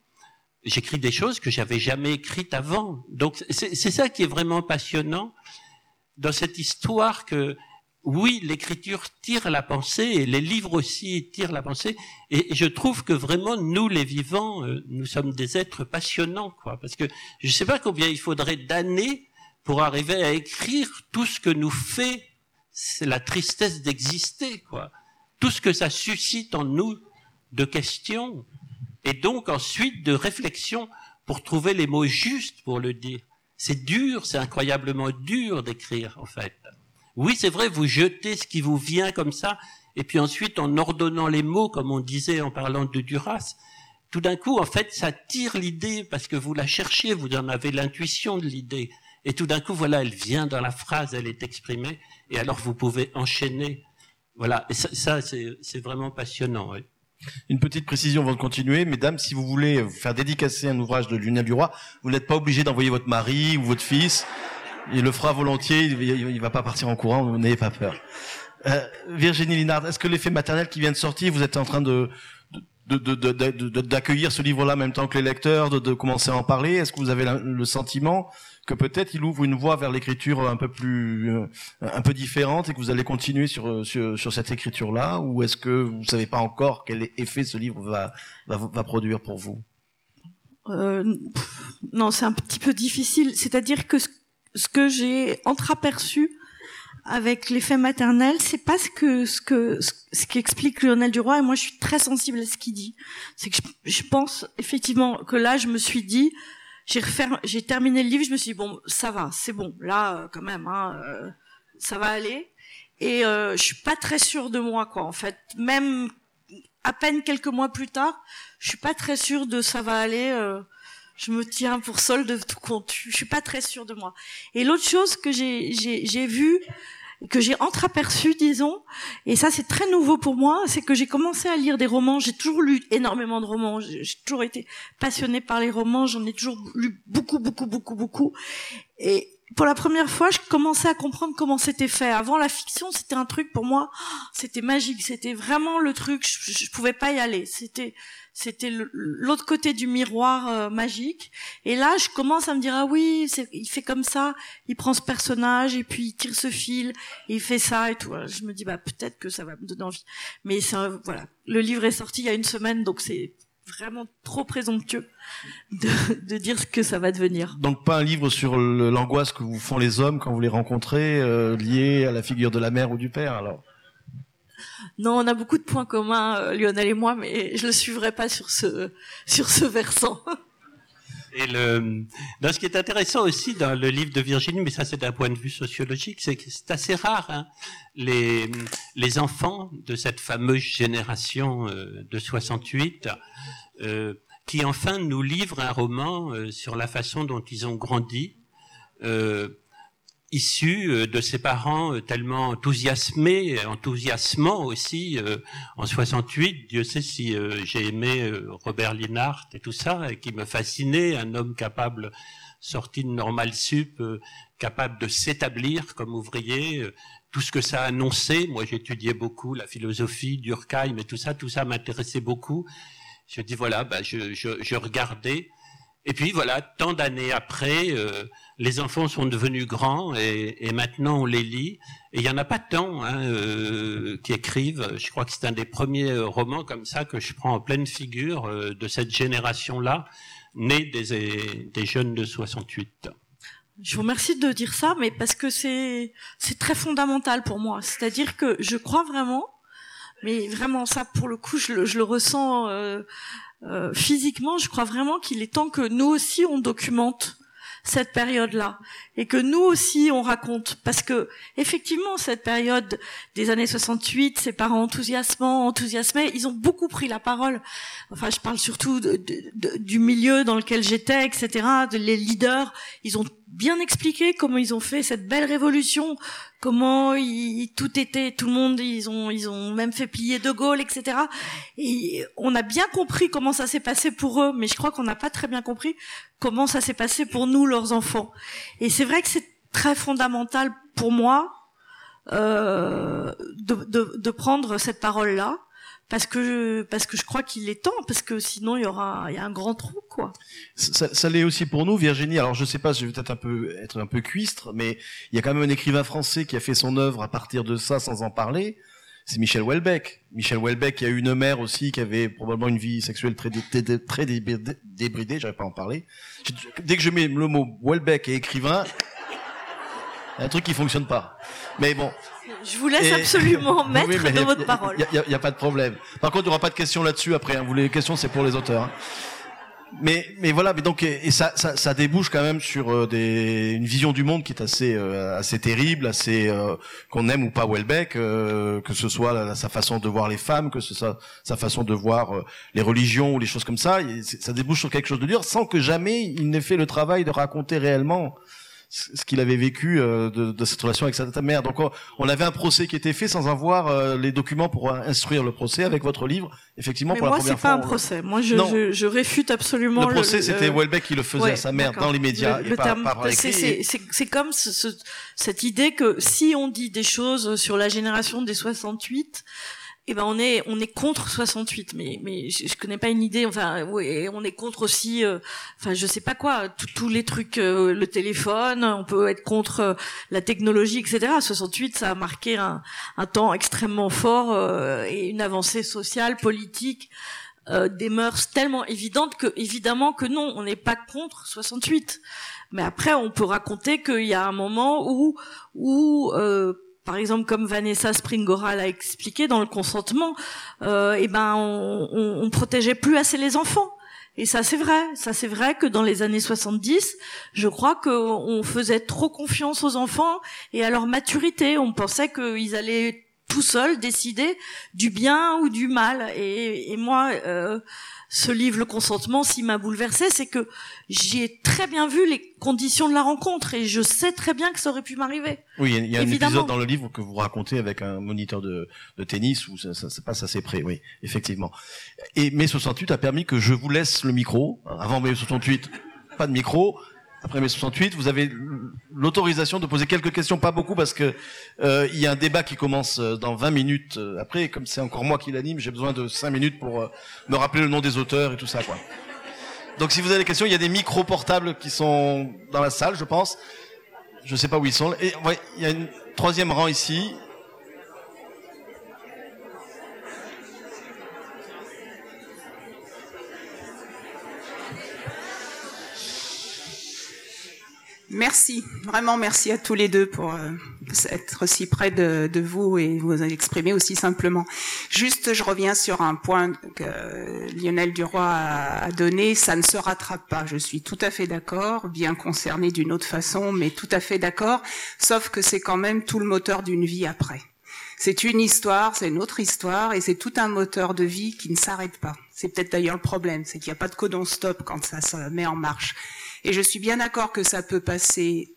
Speaker 3: j'écris des choses que j'avais jamais écrites avant. Donc, c'est ça qui est vraiment passionnant dans cette histoire que oui, l'écriture tire la pensée et les livres aussi tirent la pensée. Et je trouve que vraiment, nous, les vivants, euh, nous sommes des êtres passionnants, quoi. Parce que je ne sais pas combien il faudrait d'années pour arriver à écrire tout ce que nous fait la tristesse d'exister, quoi. Tout ce que ça suscite en nous de questions et donc ensuite de réflexions pour trouver les mots justes pour le dire. C'est dur, c'est incroyablement dur d'écrire, en fait. Oui, c'est vrai, vous jetez ce qui vous vient comme ça, et puis ensuite, en ordonnant les mots, comme on disait en parlant de Duras, tout d'un coup, en fait, ça tire l'idée parce que vous la cherchez, vous en avez l'intuition de l'idée. Et tout d'un coup, voilà, elle vient dans la phrase, elle est exprimée, et alors vous pouvez enchaîner. Voilà, et ça, c'est vraiment passionnant.
Speaker 1: Une petite précision avant de continuer, mesdames, si vous voulez faire dédicacer un ouvrage de Lionel Duroy, vous n'êtes pas obligé d'envoyer votre mari ou votre fils il le fera volontiers, il, va pas partir en courant, n'ayez pas peur. Euh, Virginie Linard, est-ce que l'effet maternel qui vient de sortir, vous êtes en train de d'accueillir ce livre-là en même temps que les lecteurs, de, commencer à en parler? Est-ce que vous avez le sentiment que peut-être il ouvre une voie vers l'écriture un peu plus, euh, un peu différente et que vous allez continuer sur, sur, cette écriture-là? Ou est-ce que vous savez pas encore quel effet ce livre va, va, va produire pour vous?
Speaker 2: Euh, Non, c'est un petit peu difficile. C'est-à-dire que ce ce que j'ai entreaperçu avec l'effet maternel, c'est pas ce que ce que ce qu'explique Lionel Duroy et moi je suis très sensible à ce qu'il dit. C'est que je, pense effectivement que là je me suis dit j'ai j'ai terminé le livre, je me suis dit bon ça va, c'est bon là euh, quand même hein, euh, ça va aller et euh, je suis pas très sûre de moi, quoi. En fait, même à peine quelques mois plus tard, je suis pas très sûre de ça va aller. Euh, je me tiens pour solde de tout compte. Je suis pas très sûre de moi. Et l'autre chose que j'ai j'ai vu que j'ai entreaperçu, disons, et ça c'est très nouveau pour moi, c'est que j'ai commencé à lire des romans. J'ai toujours lu énormément de romans. J'ai toujours été passionnée par les romans. J'en ai toujours lu beaucoup, beaucoup, beaucoup, beaucoup. Et pour la première fois, je commençais à comprendre comment c'était fait. Avant la fiction, c'était un truc pour moi, *gasps* c'était magique, c'était vraiment le truc. Je, je, pouvais pas y aller. C'était, c'était l'autre côté du miroir euh, magique. Et là, je commence à me dire ah oui, il fait comme ça, il prend ce personnage et puis il tire ce fil et il fait ça et tout. Je me dis bah peut-être que ça va me donner envie. Mais ça, voilà, le livre est sorti il y a une semaine, donc c'est vraiment trop présomptueux de, de, dire ce que ça va devenir.
Speaker 1: Donc pas un livre sur l'angoisse que vous font les hommes quand vous les rencontrez, euh, lié à la figure de la mère ou du père alors?
Speaker 2: Non, on a beaucoup de points communs, euh, Lionel et moi, mais je le suivrai pas sur ce, sur ce versant. *laughs*
Speaker 3: Et le, ce qui est intéressant aussi dans le livre de Virginie, mais ça c'est d'un point de vue sociologique, c'est que c'est assez rare. Hein, les, les enfants de cette fameuse génération euh, de 68 euh, qui enfin nous livre un roman euh, sur la façon dont ils ont grandi, euh, issus de ses parents tellement enthousiasmés, enthousiasmants aussi en 68. Dieu sait si j'ai aimé Robert Linhart et tout ça, et qui me fascinait, un homme capable sorti de normal sup, capable de s'établir comme ouvrier, tout ce que ça annonçait. Moi, j'étudiais beaucoup la philosophie, Durkheim et tout ça. Tout ça m'intéressait beaucoup. Je dis voilà, bah, je, je, je, regardais. Et puis voilà, tant d'années après, euh, les enfants sont devenus grands et, et, maintenant on les lit. Et il y en a pas tant hein, euh, qui écrivent. Je crois que c'est un des premiers romans comme ça que je prends en pleine figure euh, de cette génération-là, née des, des jeunes de 68.
Speaker 2: Je vous remercie de dire ça, mais parce que c'est c'est très fondamental pour moi. C'est-à-dire que je crois vraiment mais vraiment, ça, pour le coup, je le, je le ressens euh, euh, physiquement. Je crois vraiment qu'il est temps que nous aussi, on documente cette période-là. Et que nous aussi on raconte. Parce que effectivement cette période des années 68 ses parents enthousiasmants enthousiasmés ils ont beaucoup pris la parole. Enfin je parle surtout du milieu dans lequel j'étais etc les leaders. Ils ont bien expliqué comment ils ont fait cette belle révolution comment il, tout était, tout le monde, ils ont, ils ont même fait plier De Gaulle, etc. Et on a bien compris comment ça s'est passé pour eux, mais je crois qu'on n'a pas très bien compris comment ça s'est passé pour nous, leurs enfants. Et c'est vrai que c'est très fondamental pour moi euh, de, de, de prendre cette parole-là parce que parce que je crois qu'il est temps parce que sinon il y aura il y a un grand trou quoi.
Speaker 1: Ça, ça l'est aussi pour nous Virginie. Alors je sais pas, je vais peut-être un peu être un peu cuistre, mais il y a quand même un écrivain français qui a fait son œuvre à partir de ça sans en parler. C'est Michel Houellebecq. Michel Houellebecq qui a eu une mère aussi qui avait probablement une vie sexuelle très très débridée, j'arrive pas à en parler. Dès que je mets le mot Houellebecq et écrivain, il y a un truc qui fonctionne pas. Mais bon,
Speaker 2: je vous laisse absolument *laughs* mettre dans votre parole.
Speaker 1: Il n'y a, pas de problème. Par contre, il n'y aura pas de questions là-dessus après. Hein. Vous les questions, c'est pour les auteurs. Hein. Mais, mais voilà, mais donc et ça, ça, ça débouche quand même sur euh, des, une vision du monde qui est assez, euh, assez terrible, assez euh, qu'on aime ou pas Welbeck, que ce soit sa façon de voir les femmes, que ce soit sa façon de voir les religions ou les choses comme ça. ça débouche sur quelque chose de dur, sans que jamais il n'ait fait le travail de raconter réellement ce qu'il avait vécu euh, de, de, cette relation avec sa mère. Donc on, avait un procès qui était fait sans avoir euh, les documents pour instruire le procès avec votre livre. Effectivement, pour
Speaker 2: la
Speaker 1: première
Speaker 2: fois. Moi, c'est pas un procès. Moi, je, je, je, réfute absolument.
Speaker 1: Le procès, c'était Welbeck qui le faisait à sa mère dans les médias
Speaker 2: C'est comme ce, cette idée que si on dit des choses sur la génération des 68 eh ben on est on est contre 68 mais mais je, je connais pas une idée enfin on est contre aussi euh, enfin je sais pas quoi tous les trucs euh, le téléphone on peut être contre euh, la technologie etc 68 ça a marqué un, un temps extrêmement fort et une avancée sociale politique des mœurs tellement évidentes que évidemment que non on n'est pas contre 68 mais après on peut raconter qu'il y a un moment où où par exemple, comme Vanessa Springora l'a expliqué dans le consentement, euh, eh ben, on, on, on, protégeait plus assez les enfants. Et ça c'est vrai, ça c'est vrai que dans les années 70, je crois qu'on faisait trop confiance aux enfants et à leur maturité. On pensait qu'ils allaient tout seuls décider du bien ou du mal. Et, et moi, euh, ce livre, Le consentement, s'il m'a bouleversé, c'est que j'ai très bien vu les conditions de la rencontre et je sais très bien que ça aurait pu m'arriver.
Speaker 1: Oui, il y a un épisode dans le livre que vous racontez avec un moniteur de, de tennis où ça, ça, se passe assez près, oui, effectivement. Et mai 68 a permis que je vous laisse le micro. Avant mai 68, pas de micro après mai 68, vous avez l'autorisation de poser quelques questions, pas beaucoup parce que euh, il y a un débat qui commence euh, dans 20 minutes euh, après. Et comme c'est encore moi qui l'anime, j'ai besoin de 5 minutes pour me rappeler le nom des auteurs et tout ça, quoi. Donc si vous avez des questions, il y a des micros portables qui sont dans la salle, je pense. Je sais pas où ils sont. Et ouais, il y a une troisième rang ici.
Speaker 4: Merci, vraiment merci à tous les deux pour euh, être si près de, vous et vous exprimer aussi simplement. Juste, je reviens sur un point que Lionel Duroy a, a donné, ça ne se rattrape pas. Je suis tout à fait d'accord, bien concerné d'une autre façon, mais tout à fait d'accord, sauf que c'est quand même tout le moteur d'une vie après. C'est une histoire, c'est une autre histoire, et c'est tout un moteur de vie qui ne s'arrête pas. C'est peut-être d'ailleurs le problème, c'est qu'il n'y a pas de codon stop quand ça se met en marche. Et je suis bien d'accord que ça peut passer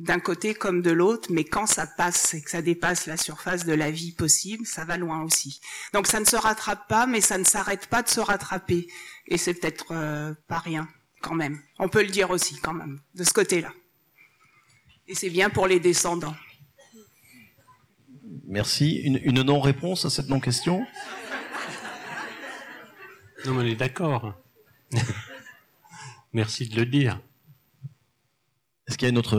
Speaker 4: d'un côté comme de l'autre, mais quand ça passe et que ça dépasse la surface de la vie possible, ça va loin aussi. Donc ça ne se rattrape pas, mais ça ne s'arrête pas de se rattraper. Et c'est peut-être euh, pas rien, quand même. On peut le dire aussi, quand même, de ce côté-là. Et c'est bien pour les descendants.
Speaker 1: Merci. Une, une non-réponse à cette non-question?
Speaker 3: Non, mais on est d'accord. *laughs* Merci de le dire.
Speaker 1: Est-ce qu'il y a une autre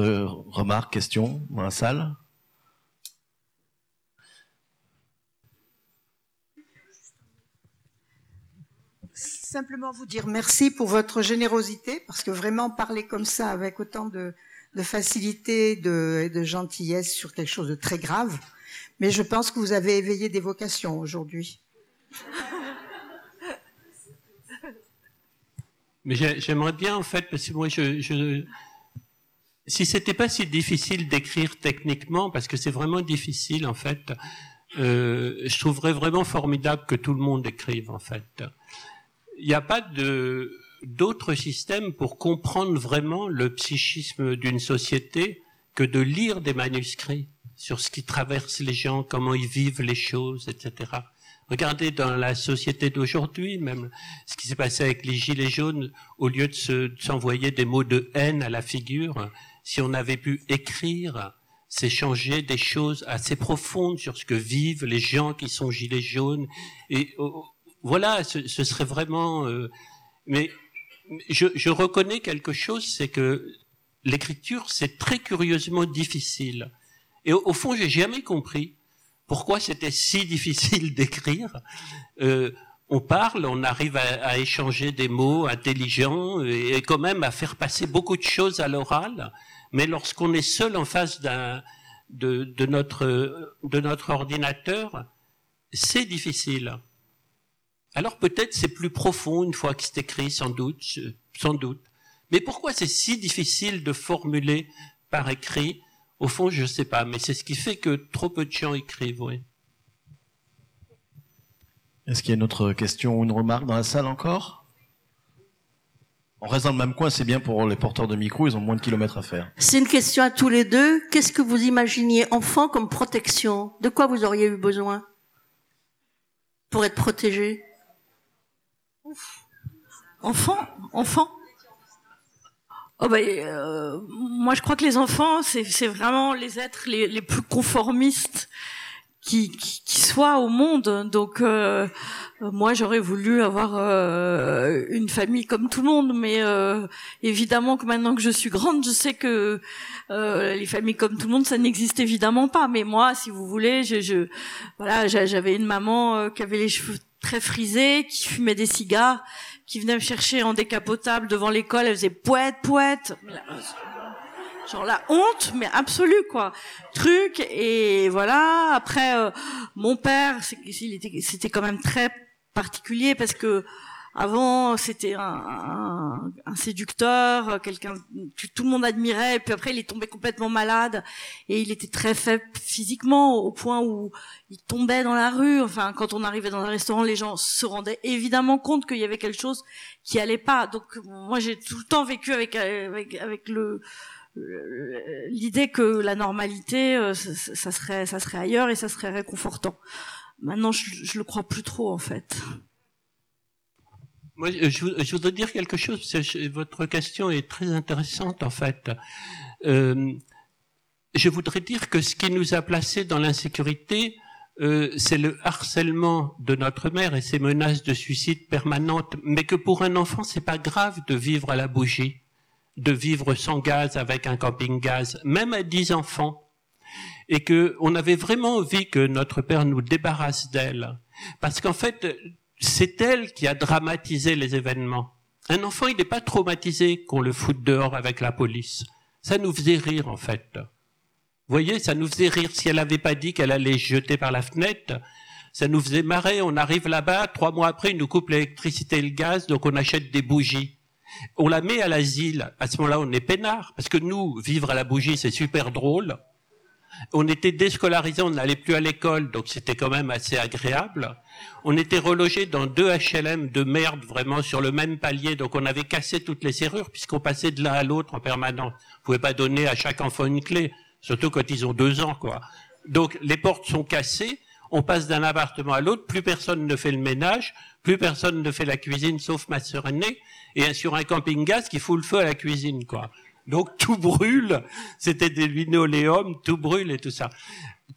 Speaker 1: remarque, question dans la salle?
Speaker 5: Simplement vous dire merci pour votre générosité, parce que vraiment parler comme ça, avec autant de, de facilité de, et de gentillesse sur quelque chose de très grave, mais je pense que vous avez éveillé des vocations aujourd'hui.
Speaker 3: Mais j'aimerais bien, en fait, parce que moi, je, je si c'était pas si difficile d'écrire techniquement, parce que c'est vraiment difficile, en fait, euh, je trouverais vraiment formidable que tout le monde écrive, en fait. Il n'y a pas de d'autre système pour comprendre vraiment le psychisme d'une société que de lire des manuscrits sur ce qui traverse les gens, comment ils vivent les choses, etc. Regardez dans la société d'aujourd'hui, même ce qui s'est passé avec les gilets jaunes, au lieu de s'envoyer des mots de haine à la figure, si on avait pu écrire, s'échanger des choses assez profondes sur ce que vivent les gens qui sont gilets jaunes. Et oh, voilà, ce, serait vraiment. Euh, mais je, je reconnais quelque chose, c'est que l'écriture, c'est très curieusement difficile. Et au fond, j'ai jamais compris pourquoi c'était si *laughs* difficile d'écrire. Euh, on parle, on arrive à, échanger des mots intelligents et, quand même à faire passer beaucoup de choses à l'oral. Mais lorsqu'on est seul en face d'un de, de, notre de notre ordinateur, c'est difficile. Alors peut-être c'est plus profond une fois que c'est écrit, sans doute, sans doute. Mais pourquoi c'est si difficile de formuler par écrit au fond, je ne sais pas, mais c'est ce qui fait que trop peu de gens écrivent, oui.
Speaker 1: Est-ce qu'il y a une autre question ou une remarque dans la salle encore? On reste dans le même coin, c'est bien pour les porteurs de micro, ils ont moins de kilomètres à faire.
Speaker 6: C'est une question à tous les deux. Qu'est-ce que vous imaginiez enfant comme protection? De quoi vous auriez eu besoin? Pour être protégé?
Speaker 2: Enfant Enfant? Oh ben, euh, moi je crois que les enfants c'est vraiment les êtres les, les plus conformistes qui, qui, qui, soient au monde. Donc euh, moi j'aurais voulu avoir euh, une famille comme tout le monde, mais euh, évidemment que maintenant que je suis grande, je sais que euh, les familles comme tout le monde ça n'existe évidemment pas. Mais moi, si vous voulez, je, je voilà, j'avais une maman qui avait les cheveux très frisés, qui fumait des cigares qui venait me chercher en décapotable devant l'école, elle faisait poète, poète. Genre la honte, mais absolue quoi. Truc et voilà. Après, euh, mon père, c'était quand même très particulier parce que avant, c'était un, un, séducteur, quelqu'un que tout le monde admirait. Et puis après, il est tombé complètement malade et il était très faible physiquement au point où il tombait dans la rue. Enfin, quand on arrivait dans un restaurant, les gens se rendaient évidemment compte qu'il y avait quelque chose qui allait pas. Donc moi, j'ai tout le temps vécu avec avec, avec le l'idée que la normalité, euh, ça, serait ça serait ailleurs et ça serait réconfortant. Maintenant, je, je le crois plus trop en fait.
Speaker 3: Moi, je, voudrais dire quelque chose. Votre question est très intéressante, en fait. Euh, je voudrais dire que ce qui nous a placés dans l'insécurité, euh, c'est le harcèlement de notre mère et ses menaces de suicide permanentes. Mais que pour un enfant, c'est pas grave de vivre à la bougie, de vivre sans gaz avec un camping-gaz, même à dix enfants. Et que on avait vraiment envie que notre père nous débarrasse d'elle. Parce qu'en fait, c'est elle qui a dramatisé les événements. Un enfant, il n'est pas traumatisé qu'on le foute dehors avec la police. Ça nous faisait rire, en fait. Vous voyez, ça nous faisait rire. Si elle n'avait pas dit qu'elle allait jeter par la fenêtre, ça nous faisait marrer. On arrive là-bas, trois mois après, ils nous coupent l'électricité et le gaz, donc on achète des bougies. On la met à l'asile. À ce moment-là, on est peinard. Parce que nous, vivre à la bougie, c'est super drôle. On était déscolarisés, on n'allait plus à l'école, donc c'était quand même assez agréable. On était relogés dans deux HLM de merde, vraiment sur le même palier, donc on avait cassé toutes les serrures puisqu'on passait de l'un à l'autre en permanence. Vous pouvez pas donner à chaque enfant une clé, surtout quand ils ont deux ans, quoi. Donc les portes sont cassées, on passe d'un appartement à l'autre, plus personne ne fait le ménage, plus personne ne fait la cuisine sauf ma sœur aînée, et sur un camping-gaz qui fout le feu à la cuisine, quoi. Donc *laughs* tout brûle, c'était des linoléums, tout brûle et tout ça.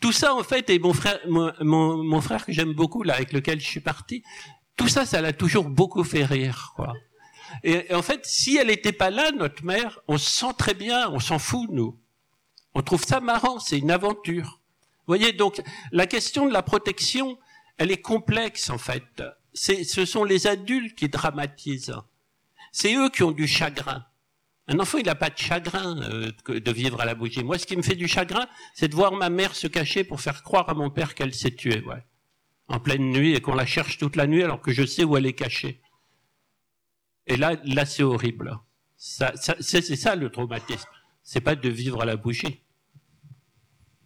Speaker 3: Tout ça en fait, et mon frère, mon, frère que j'aime beaucoup là, avec lequel je suis parti, tout ça, ça l'a toujours beaucoup fait rire, quoi. Et, en fait, si elle n'était pas là, notre mère, on se sent très bien, on s'en fout nous. On trouve ça marrant, c'est une aventure. Vous voyez, donc la question de la protection, elle est complexe en fait. Ce sont les adultes qui dramatisent. C'est eux qui ont du chagrin. Un enfant, il n'a pas de chagrin euh, de vivre à la bougie. Moi, ce qui me fait du chagrin, c'est de voir ma mère se cacher pour faire croire à mon père qu'elle s'est tuée. En pleine nuit et qu'on la cherche toute la nuit alors que je sais où elle est cachée. Et là, là, c'est horrible. C'est ça le traumatisme. C'est pas de vivre à la bougie.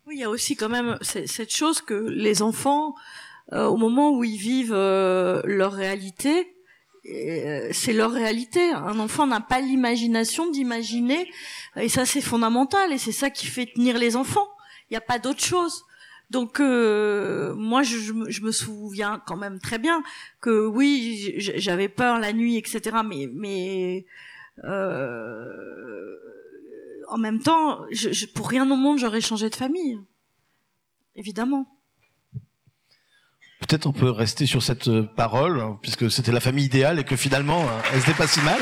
Speaker 2: Oui, il y a aussi quand même cette chose que les enfants, euh, au moment où ils vivent euh, leur réalité, c'est leur réalité. Un enfant n'a pas l'imagination d'imaginer, et ça c'est fondamental, et c'est ça qui fait tenir les enfants. Il n'y a pas d'autre chose. Donc euh, moi je, je, me souviens quand même très bien que oui j'avais peur la nuit etc mais mais euh, en même temps je, pour rien au monde j'aurais changé de famille évidemment.
Speaker 1: Peut-être on peut rester sur cette euh, parole, puisque c'était la famille idéale et que finalement, euh, elle se pas si mal.